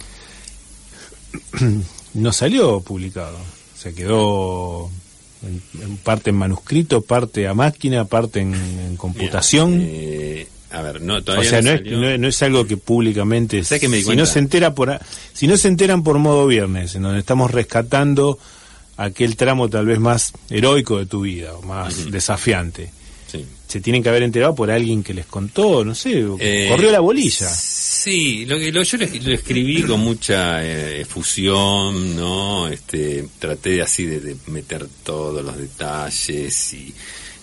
<clears throat> no salió publicado. Se quedó en, en parte en manuscrito, parte a máquina, parte en, en computación. Mira, eh, a ver, no, o sea, no, es, salió. no es- no es algo que públicamente ¿Sabes qué me di si no se entera por si no se enteran por modo viernes, en donde estamos rescatando aquel tramo tal vez más heroico de tu vida o más desafiante. Se tienen que haber enterado por alguien que les contó, no sé, Eh, corrió la bolilla. Sí, lo que lo, yo lo, escribí con mucha eh, efusión, ¿no? Este, traté de así de, de meter todos los detalles y,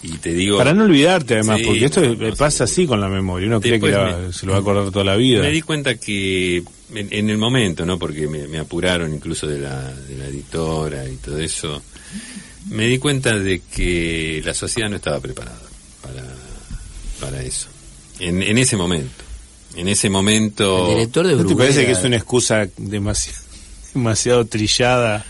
y te digo... Para no olvidarte además, Sí, porque esto no, pasa sí. así con la memoria, uno cree que Después la- me- se lo va a acordar toda la vida. Me di cuenta que en, en el momento, ¿no? Porque me, me apuraron incluso de la, de la editora y todo eso, me di cuenta de que la sociedad no estaba preparada para, para eso. En, en ese momento. En ese momento... El director de ¿No te parece que es una excusa demasiado, <laughs> demasiado trillada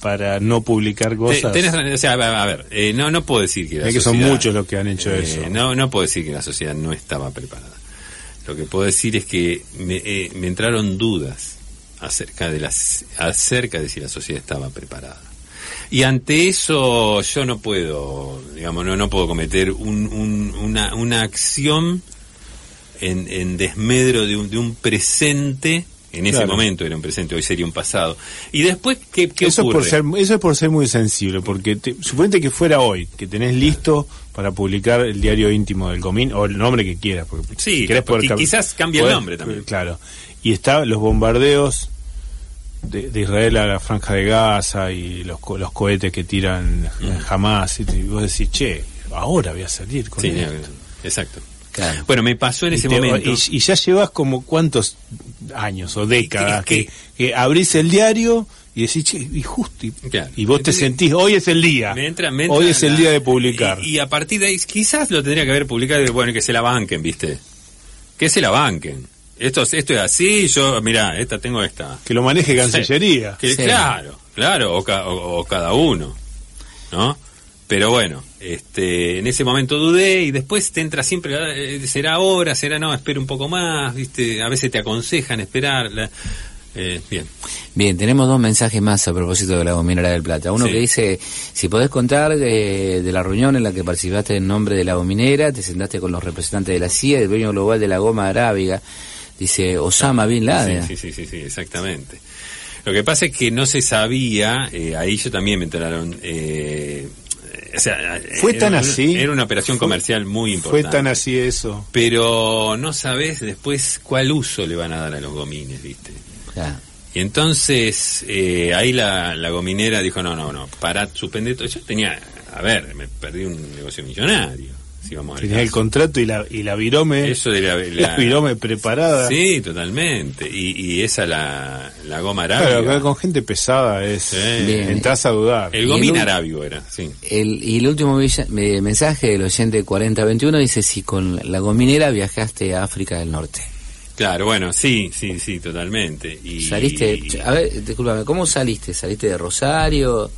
para no publicar cosas? tenés razón, o sea, a ver, eh, no, no puedo decir que la Es que son sociedad- muchos los que han hecho eh, eso. No, no puedo decir que la sociedad no estaba preparada. Lo que puedo decir es que me, eh, me entraron dudas acerca de las acerca de si la sociedad estaba preparada. Y ante eso yo no puedo, digamos, no, no puedo cometer un- un- una, una acción en, en desmedro de un, de un presente. En ese momento era un presente, hoy sería un pasado. Y después, ¿qué, qué eso, es por ocurre? ser, eso es por ser muy sensible, porque te, suponete que fuera hoy, que tenés listo para publicar el diario íntimo del Comín, o el nombre que quieras. Porque Sí, si querés poder quizás cambie el nombre también. Claro. Y está los bombardeos de, de Israel a la franja de Gaza y los, los cohetes que tiran jamás. Y, te- y vos decís, che, ahora voy a salir con Sí, esto. exacto. Claro. Bueno, me pasó en Y ese te- momento. y, y ya llevas como cuántos años o décadas <laughs> Es que- que, que abrís el diario y decís, che, y justo, y, Claro. y vos te sentís, hoy es el día, me entra- me entra hoy es el día de publicar. Y, y a partir de ahí, quizás lo tendría que haber publicado y bueno, que se la banquen, ¿viste? Que se la banquen. Esto, es- esto es así, yo, mira, esta tengo esta. que lo maneje Cancillería. Que, Sí. Claro, claro, o, ca- o- o cada uno, ¿no? Pero bueno, este, en ese momento dudé y después te entra siempre, eh, será ahora, será no, espera un poco más, ¿viste? A veces te aconsejan esperar. la- eh, bien. Bien, tenemos dos mensajes más a propósito de la gominera del Plata. Uno Sí. que dice, si podés contar eh, de la reunión en la que participaste en nombre de la gominera, te sentaste con los representantes de la CIA, del dueño global de la goma arábiga, dice Osama Bin Laden. Sí, sí, sí, sí, exactamente. Lo que pasa es que no se sabía, eh, ahí yo también me enteraron, eh, o sea, Fue era tan una- así. Era una operación Fue- comercial muy Fue importante. tan así eso. Pero no sabes después cuál uso le van a dar a los gomines, ¿viste? Claro. Y entonces eh, ahí la, la gominera dijo, no, no, no, pará, suspende todo. Yo tenía, a ver, me perdí un negocio millonario, si vamos el contrato y la, y la virome, Eso de la, la, la- virome preparada. Sí, totalmente. Y, y esa la, la goma arábiga. Claro, con gente pesada es, Sí. Bien. entras a dudar. El gomín arábigo era, sí. El, y el último villa- eh, mensaje del oyente 4021 dice si con la gominera viajaste a África del Norte. Claro, bueno, sí, sí, sí, totalmente. Y, Saliste, a ver, discúlpame, ¿cómo saliste? ¿Saliste de Rosario?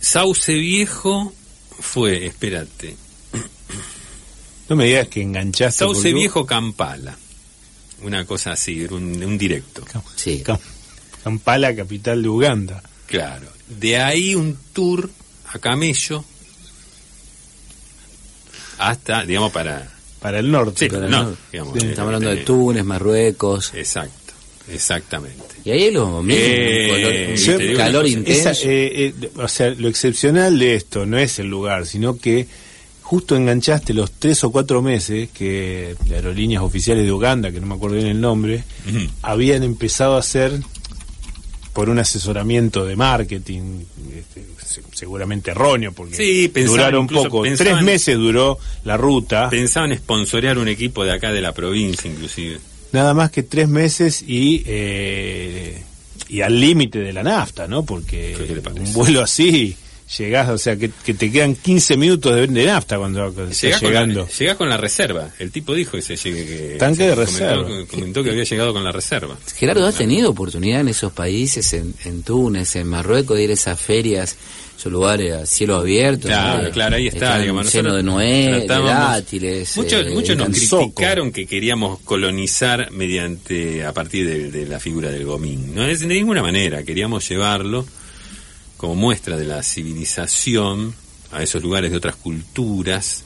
Sauce Viejo fue, espérate, <clears throat> No me digas que enganchaste. Sauce porque- Viejo Campala. Una cosa así, un, un directo. Sí. Kampala, capital de Uganda. Claro. De ahí un tour a camello hasta, digamos, para... Para el norte. Sí, Pero no, no, digamos, Estamos eh, hablando de Túnez, Marruecos. Exacto, exactamente. Y ahí los gomines, Eh, color- un calor intenso. Esa, eh, eh, o sea, lo excepcional de esto no es el lugar, sino que justo enganchaste los tres o cuatro meses que las aerolíneas oficiales de Uganda, que no me acuerdo bien el nombre, habían empezado a hacer por un asesoramiento de marketing, este, se- seguramente erróneo, porque Sí, pensaban duraron poco. pensaban- Tres meses duró la ruta, Pensaban sponsorear un equipo de acá de la provincia, inclusive. Nada más que tres meses y eh, y al límite de la nafta, ¿no? Porque un vuelo así llegás, o sea, que, que te quedan 15 minutos de, de nafta cuando estás Llegás con, la, llegando. llegás con la reserva. El tipo dijo que se llegue. Que, Tanque de comentó- reserva. Comentó, que había llegado con la reserva. Gerardo, ¿has tenido oportunidad en esos países, en, en Túnez, en Marruecos, de ir a esas ferias, esos lugares a cielo abierto? Claro, ¿no? claro, ahí está. Digamos, llenos de nuez, de dátiles. Muchos, eh, muchos nos criticaron que queríamos colonizar mediante a partir de, de la figura del gomín. No es de ninguna manera. Queríamos llevarlo como muestra de la civilización a esos lugares de otras culturas.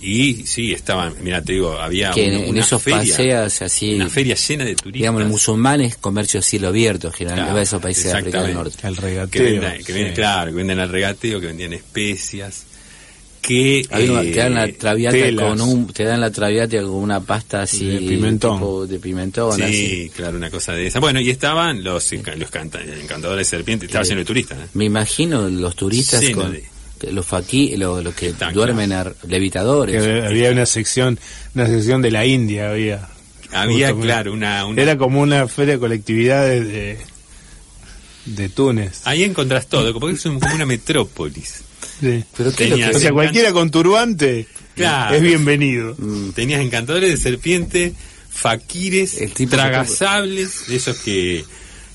Y sí, estaban, mira, te digo, había que una, en una esos feria, paseos así, una feria llena de turistas. digamos, el musulmán es comercio a cielo abierto, generalmente, Claro, va a esos países de África del. Norte. Al que regateo. venden, que sí. venden- claro, que venden al regateo, que vendían especias, que Hay una- eh, te dan la traviata telas. con un, te dan la traviata con una pasta así De pimentón. tipo de pimentón, Sí, así. claro, una cosa de esa. Bueno, y estaban los, los canta- encantadores de serpientes, estaba lleno de turistas. ¿eh? Me imagino los turistas con de- los faquí, los, los que duermen a levitadores. Que había una sección, una sección de la India había. Había, Justo, claro, una... una- Era como una feria de colectividades de, de Túnez. Ahí encontrás todo, porque es como una metrópolis. Sí. Pero ¿qué es lo Tenía- que- O sea, cualquiera con turbante Claro. es bienvenido. Mm, Tenías encantadores de serpiente, faquires, que- tragasables, de esos que...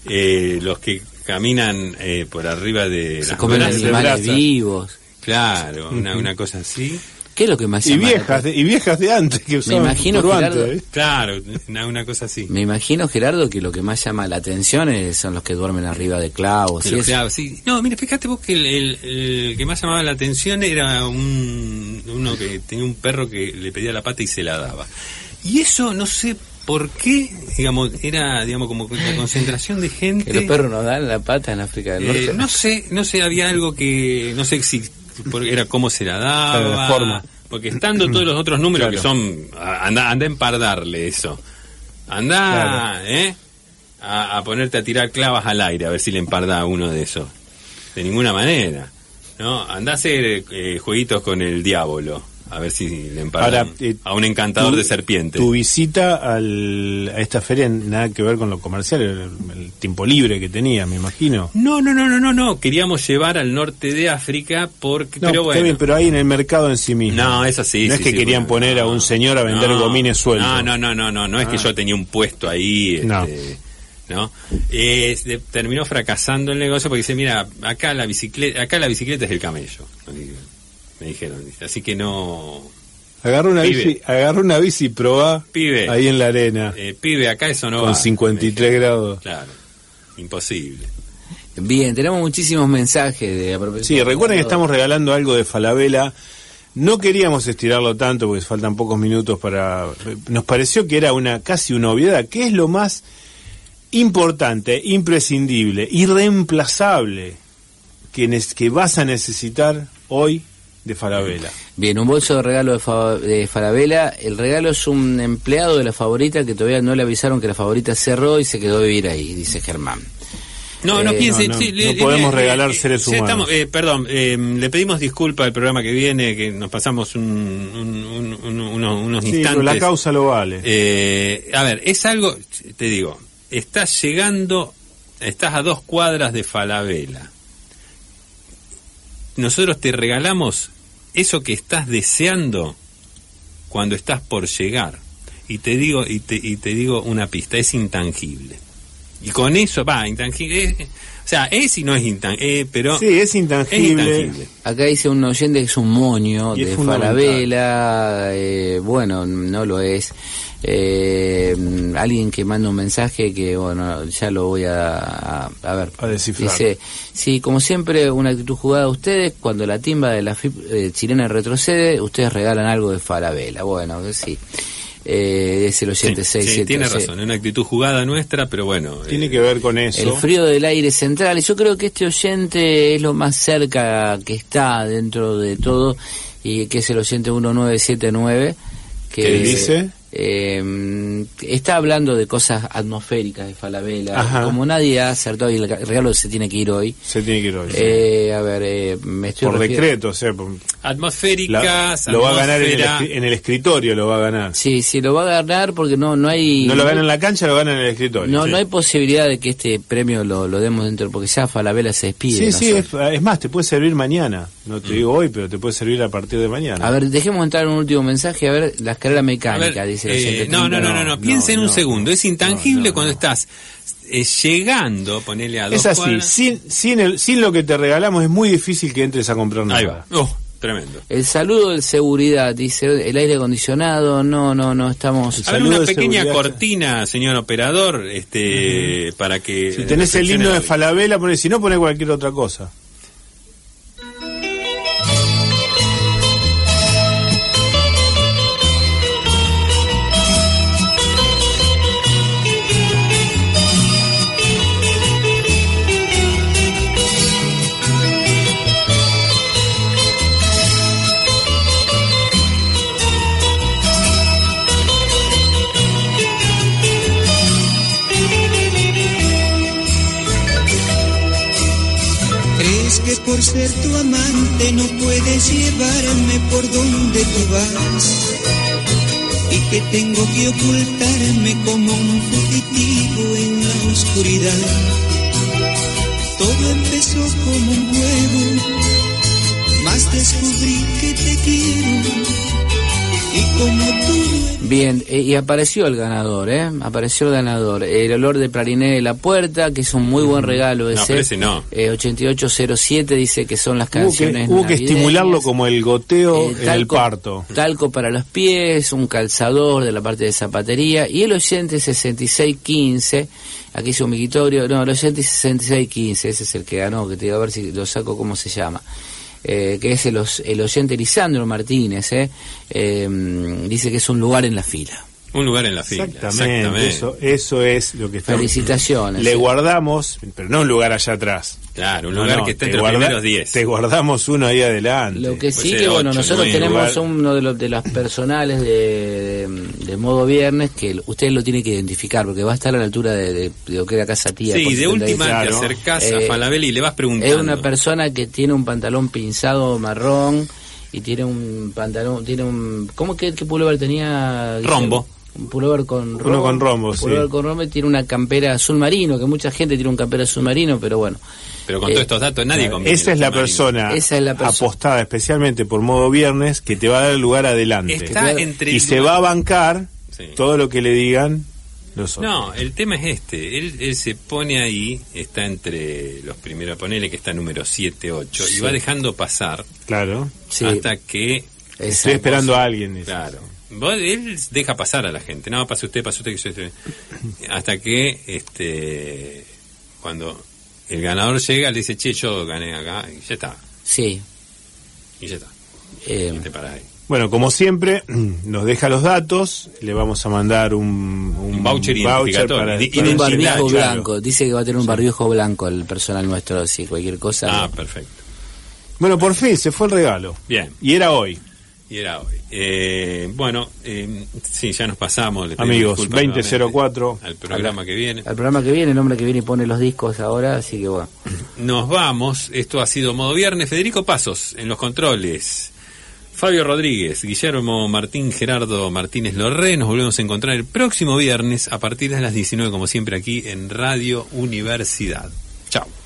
eh, los que caminan eh, por arriba de se las comen animales vivos. Claro, una, una cosa así. ¿Qué es lo que más Y la viejas, de, y viejas de antes que usaban imagino, turbante. Gerardo, ¿eh? Claro, una, una cosa así. Me imagino, Gerardo, que lo que más llama la atención es- son los que duermen arriba de clavos. eso. claro, sí. No, mira, fíjate vos que el, el- el que más llamaba la atención era un uno que tenía un perro que le pedía la pata y se la daba. Y eso no sé por qué, digamos, era digamos como una concentración de gente. Que los perros nos dan la pata en África del Eh, Norte. no sé, no sé, había algo que no sé si era cómo se la daba, la forma. porque estando todos los otros números Claro. que son anda anda a empardarle eso. Anda, Claro. ¿eh? A, a ponerte a tirar clavas al aire a ver si le emparda a uno de esos. De ninguna manera. ¿No? Anda a hacer eh, jueguitos con el diablo. A ver si le Ahora, eh, a un encantador tu- de serpientes. Tu visita al, a esta feria nada que ver con lo comercial, el, el tiempo libre que tenía, me imagino. No, no, no, no, no, no. Queríamos llevar al norte de África porque... No, pero bueno. bien, pero ahí en el mercado en sí mismo. No, eso sí. No sí, es que sí, querían bueno, poner a un señor a vender gomines sueltos. No, no, no, no, no, no es que Ah. yo tenía un puesto ahí. No. este, ¿no? Eh, de- terminó fracasando el negocio porque dice, mira, acá la bicicleta, acá la bicicleta es el camello. Me dijeron, así que no, Agarra una Pibe. bici, agarra una bici y probá Pibe. ahí en la arena eh, pibe, acá eso no con va. 53 grados. Claro, imposible. Bien, tenemos muchísimos mensajes de a propósito- Sí, recuerden que estamos regalando algo de Falabella. No queríamos estirarlo tanto porque faltan pocos minutos para. Nos pareció que era una casi una obviedad. ¿Qué es lo más importante, imprescindible, irreemplazable que, que vas a necesitar hoy de Falabella? Bien, un bolso de regalo de, Fa- de Falabella. El regalo es un empleado de la favorita que todavía no le avisaron que la favorita cerró y se quedó a vivir ahí, dice Germán. No, no Eh, piense, no, no, sí, no podemos regalar seres sí, humanos. estamos- eh, perdón, eh, le pedimos disculpas al programa que viene, que nos pasamos un- un- un- un- unos, unos Sí, instantes. pero la causa lo vale. Eh, a ver, es algo, te digo, estás llegando, estás a dos cuadras de Falabella. Nosotros te regalamos eso que estás deseando cuando estás por llegar. Y te digo, y te, y te digo una pista, es intangible. Y con eso, va, intangible. eh, o sea, es y no es intangible, pero sí, es es intangible. Acá dice un oyente que es un moño Y de. Falabella. eh, bueno, no lo es. Eh, alguien que manda un mensaje que, bueno, ya lo voy a, a, a ver. A descifrar. Dice, sí, como siempre, una actitud jugada a ustedes. Cuando la timba de la FIP eh, chilena retrocede, ustedes regalan algo de Falabella. Bueno, que sí. Eh, es el Sí, 86 sí, tiene razón, es una actitud jugada nuestra, pero bueno. Tiene eh, que ver con eso. El frío del aire central. Y Yo creo que este oyente es lo más cerca que está dentro de todo y que es el oyente 1979. Que ¿Qué dice? Eh, está hablando de cosas atmosféricas de Falabella. Ajá. Como nadie ha acertado y el regalo se tiene que ir hoy. Se tiene que ir hoy. Eh, a ver, eh, me estoy por refier- decreto, o sea, por- la- Atmosféricas, lo va a ganar en el, en el escritorio, lo va a ganar. Sí, sí, lo va a ganar porque no, no hay. No lo gana en la cancha, lo gana en el escritorio. No, Sí. no hay posibilidad de que este premio lo, lo demos dentro, porque ya Falabella se despide. Sí, sí, es, más, te puede servir mañana. No te digo hoy, pero te puede servir a partir de mañana. A ver, dejemos entrar un último mensaje. A ver, la escalera mecánica, ver, dice el eh, no, no, no, no, no, No, piensa en un no, segundo. Es intangible no, no, cuando estás eh, llegando, ponele a dos es así, cuadras. sin, sin, el, sin lo que te regalamos es muy difícil que entres a comprar nada. Ahí va. Oh, tremendo. El saludo de seguridad, dice el aire acondicionado. No, no, no, estamos. A ver, Saludo una de pequeña seguridad. cortina, señor operador, este, para que... Si tenés el himno de la- Falabella, poné, si no, poné cualquier otra cosa. Ser tu amante no puedes llevarme por donde tú vas? Y que tengo que ocultarme como un fugitivo en la oscuridad. Todo empezó como un juego, más descubrí que te quiero. Bien, eh, y apareció el ganador, ¿eh? Apareció el ganador. El olor de praliné de la puerta, que es un muy buen regalo ese. No, ese no. Eh, 8807 dice que son las Hubo que, canciones. hubo que estimularlo como el goteo Eh, en el parto. Talco para los pies, un calzador de la parte de zapatería y el oyente 6615, aquí hizo un migitorio, no, el oyente 6615, ese es el que ganó, que te digo a ver si lo saco cómo se llama. Eh, que es el, el oyente Lisandro Martínez, eh, eh, dice que es un lugar en la fila. Un lugar en la fila. Exactamente, Eso, eso es lo que está. Felicitaciones. Le eh. guardamos, pero no un lugar allá atrás. Claro, un lugar no, que esté te entre guarda- los primeros 10. Te guardamos uno ahí adelante. Lo que sí que bueno, nosotros tenemos Lugar- uno de los de las personales de, de, de modo viernes que usted lo tiene que identificar porque va a estar a la altura de, de, de lo que era casa tía. Sí, de 70 última te Claro. acercás Eh, a Falabella y le vas preguntando. Es una persona que tiene un pantalón pinzado marrón y tiene un pantalón, tiene un ¿cómo que qué pullover tenía? Guillermo? Rombo. Un pullover con rombo. Uno con rombo, un sí. pullover con rombo y tiene una campera azul marino, que mucha gente tiene un campera azul marino, pero bueno. Pero con Eh, todos estos datos nadie Claro, conviene. Esa es la persona Esa es la perso- apostada especialmente por modo viernes que te va a dar el lugar adelante. Está entre y el se va a bancar Sí. todo lo que le digan los otros. No, el tema es este. Él, él se pone ahí, está entre los primeros, ponele que está número 7, 8, y Sí. va dejando pasar Claro. Sí, hasta que. exacto. Estoy esperando a alguien. Claro. Vos- Él deja pasar a la gente. No, pase usted, pase usted, que yo estoy. Hasta que, este. Cuando el ganador llega, le dice, che, yo gané acá, y ya está. Sí. Y ya está. eh, Y te parás ahí. Bueno, como siempre, <clears throat> nos deja los datos, le vamos a mandar un, Un voucher identificatorio. para, tiene un para- barbijo claro. blanco. Dice que va a tener un barbijo blanco el personal nuestro, si cualquier cosa. Ah, perfecto. Bueno, por fin se fue el regalo. Bien. Y era hoy. Y era hoy. Eh, bueno, eh, sí, ya nos pasamos. le Amigos, disculpas 2004. nuevamente Al programa que viene. Al programa que viene, el hombre que viene y pone los discos ahora, así que bueno. Nos vamos. Esto ha sido Modo Viernes. Federico Pasos en los controles. Fabio Rodríguez, Guillermo Martín, Gerardo Martínez Lorré. Nos volvemos a encontrar el próximo viernes a partir de las 19, como siempre, aquí en Radio Universidad. Chao.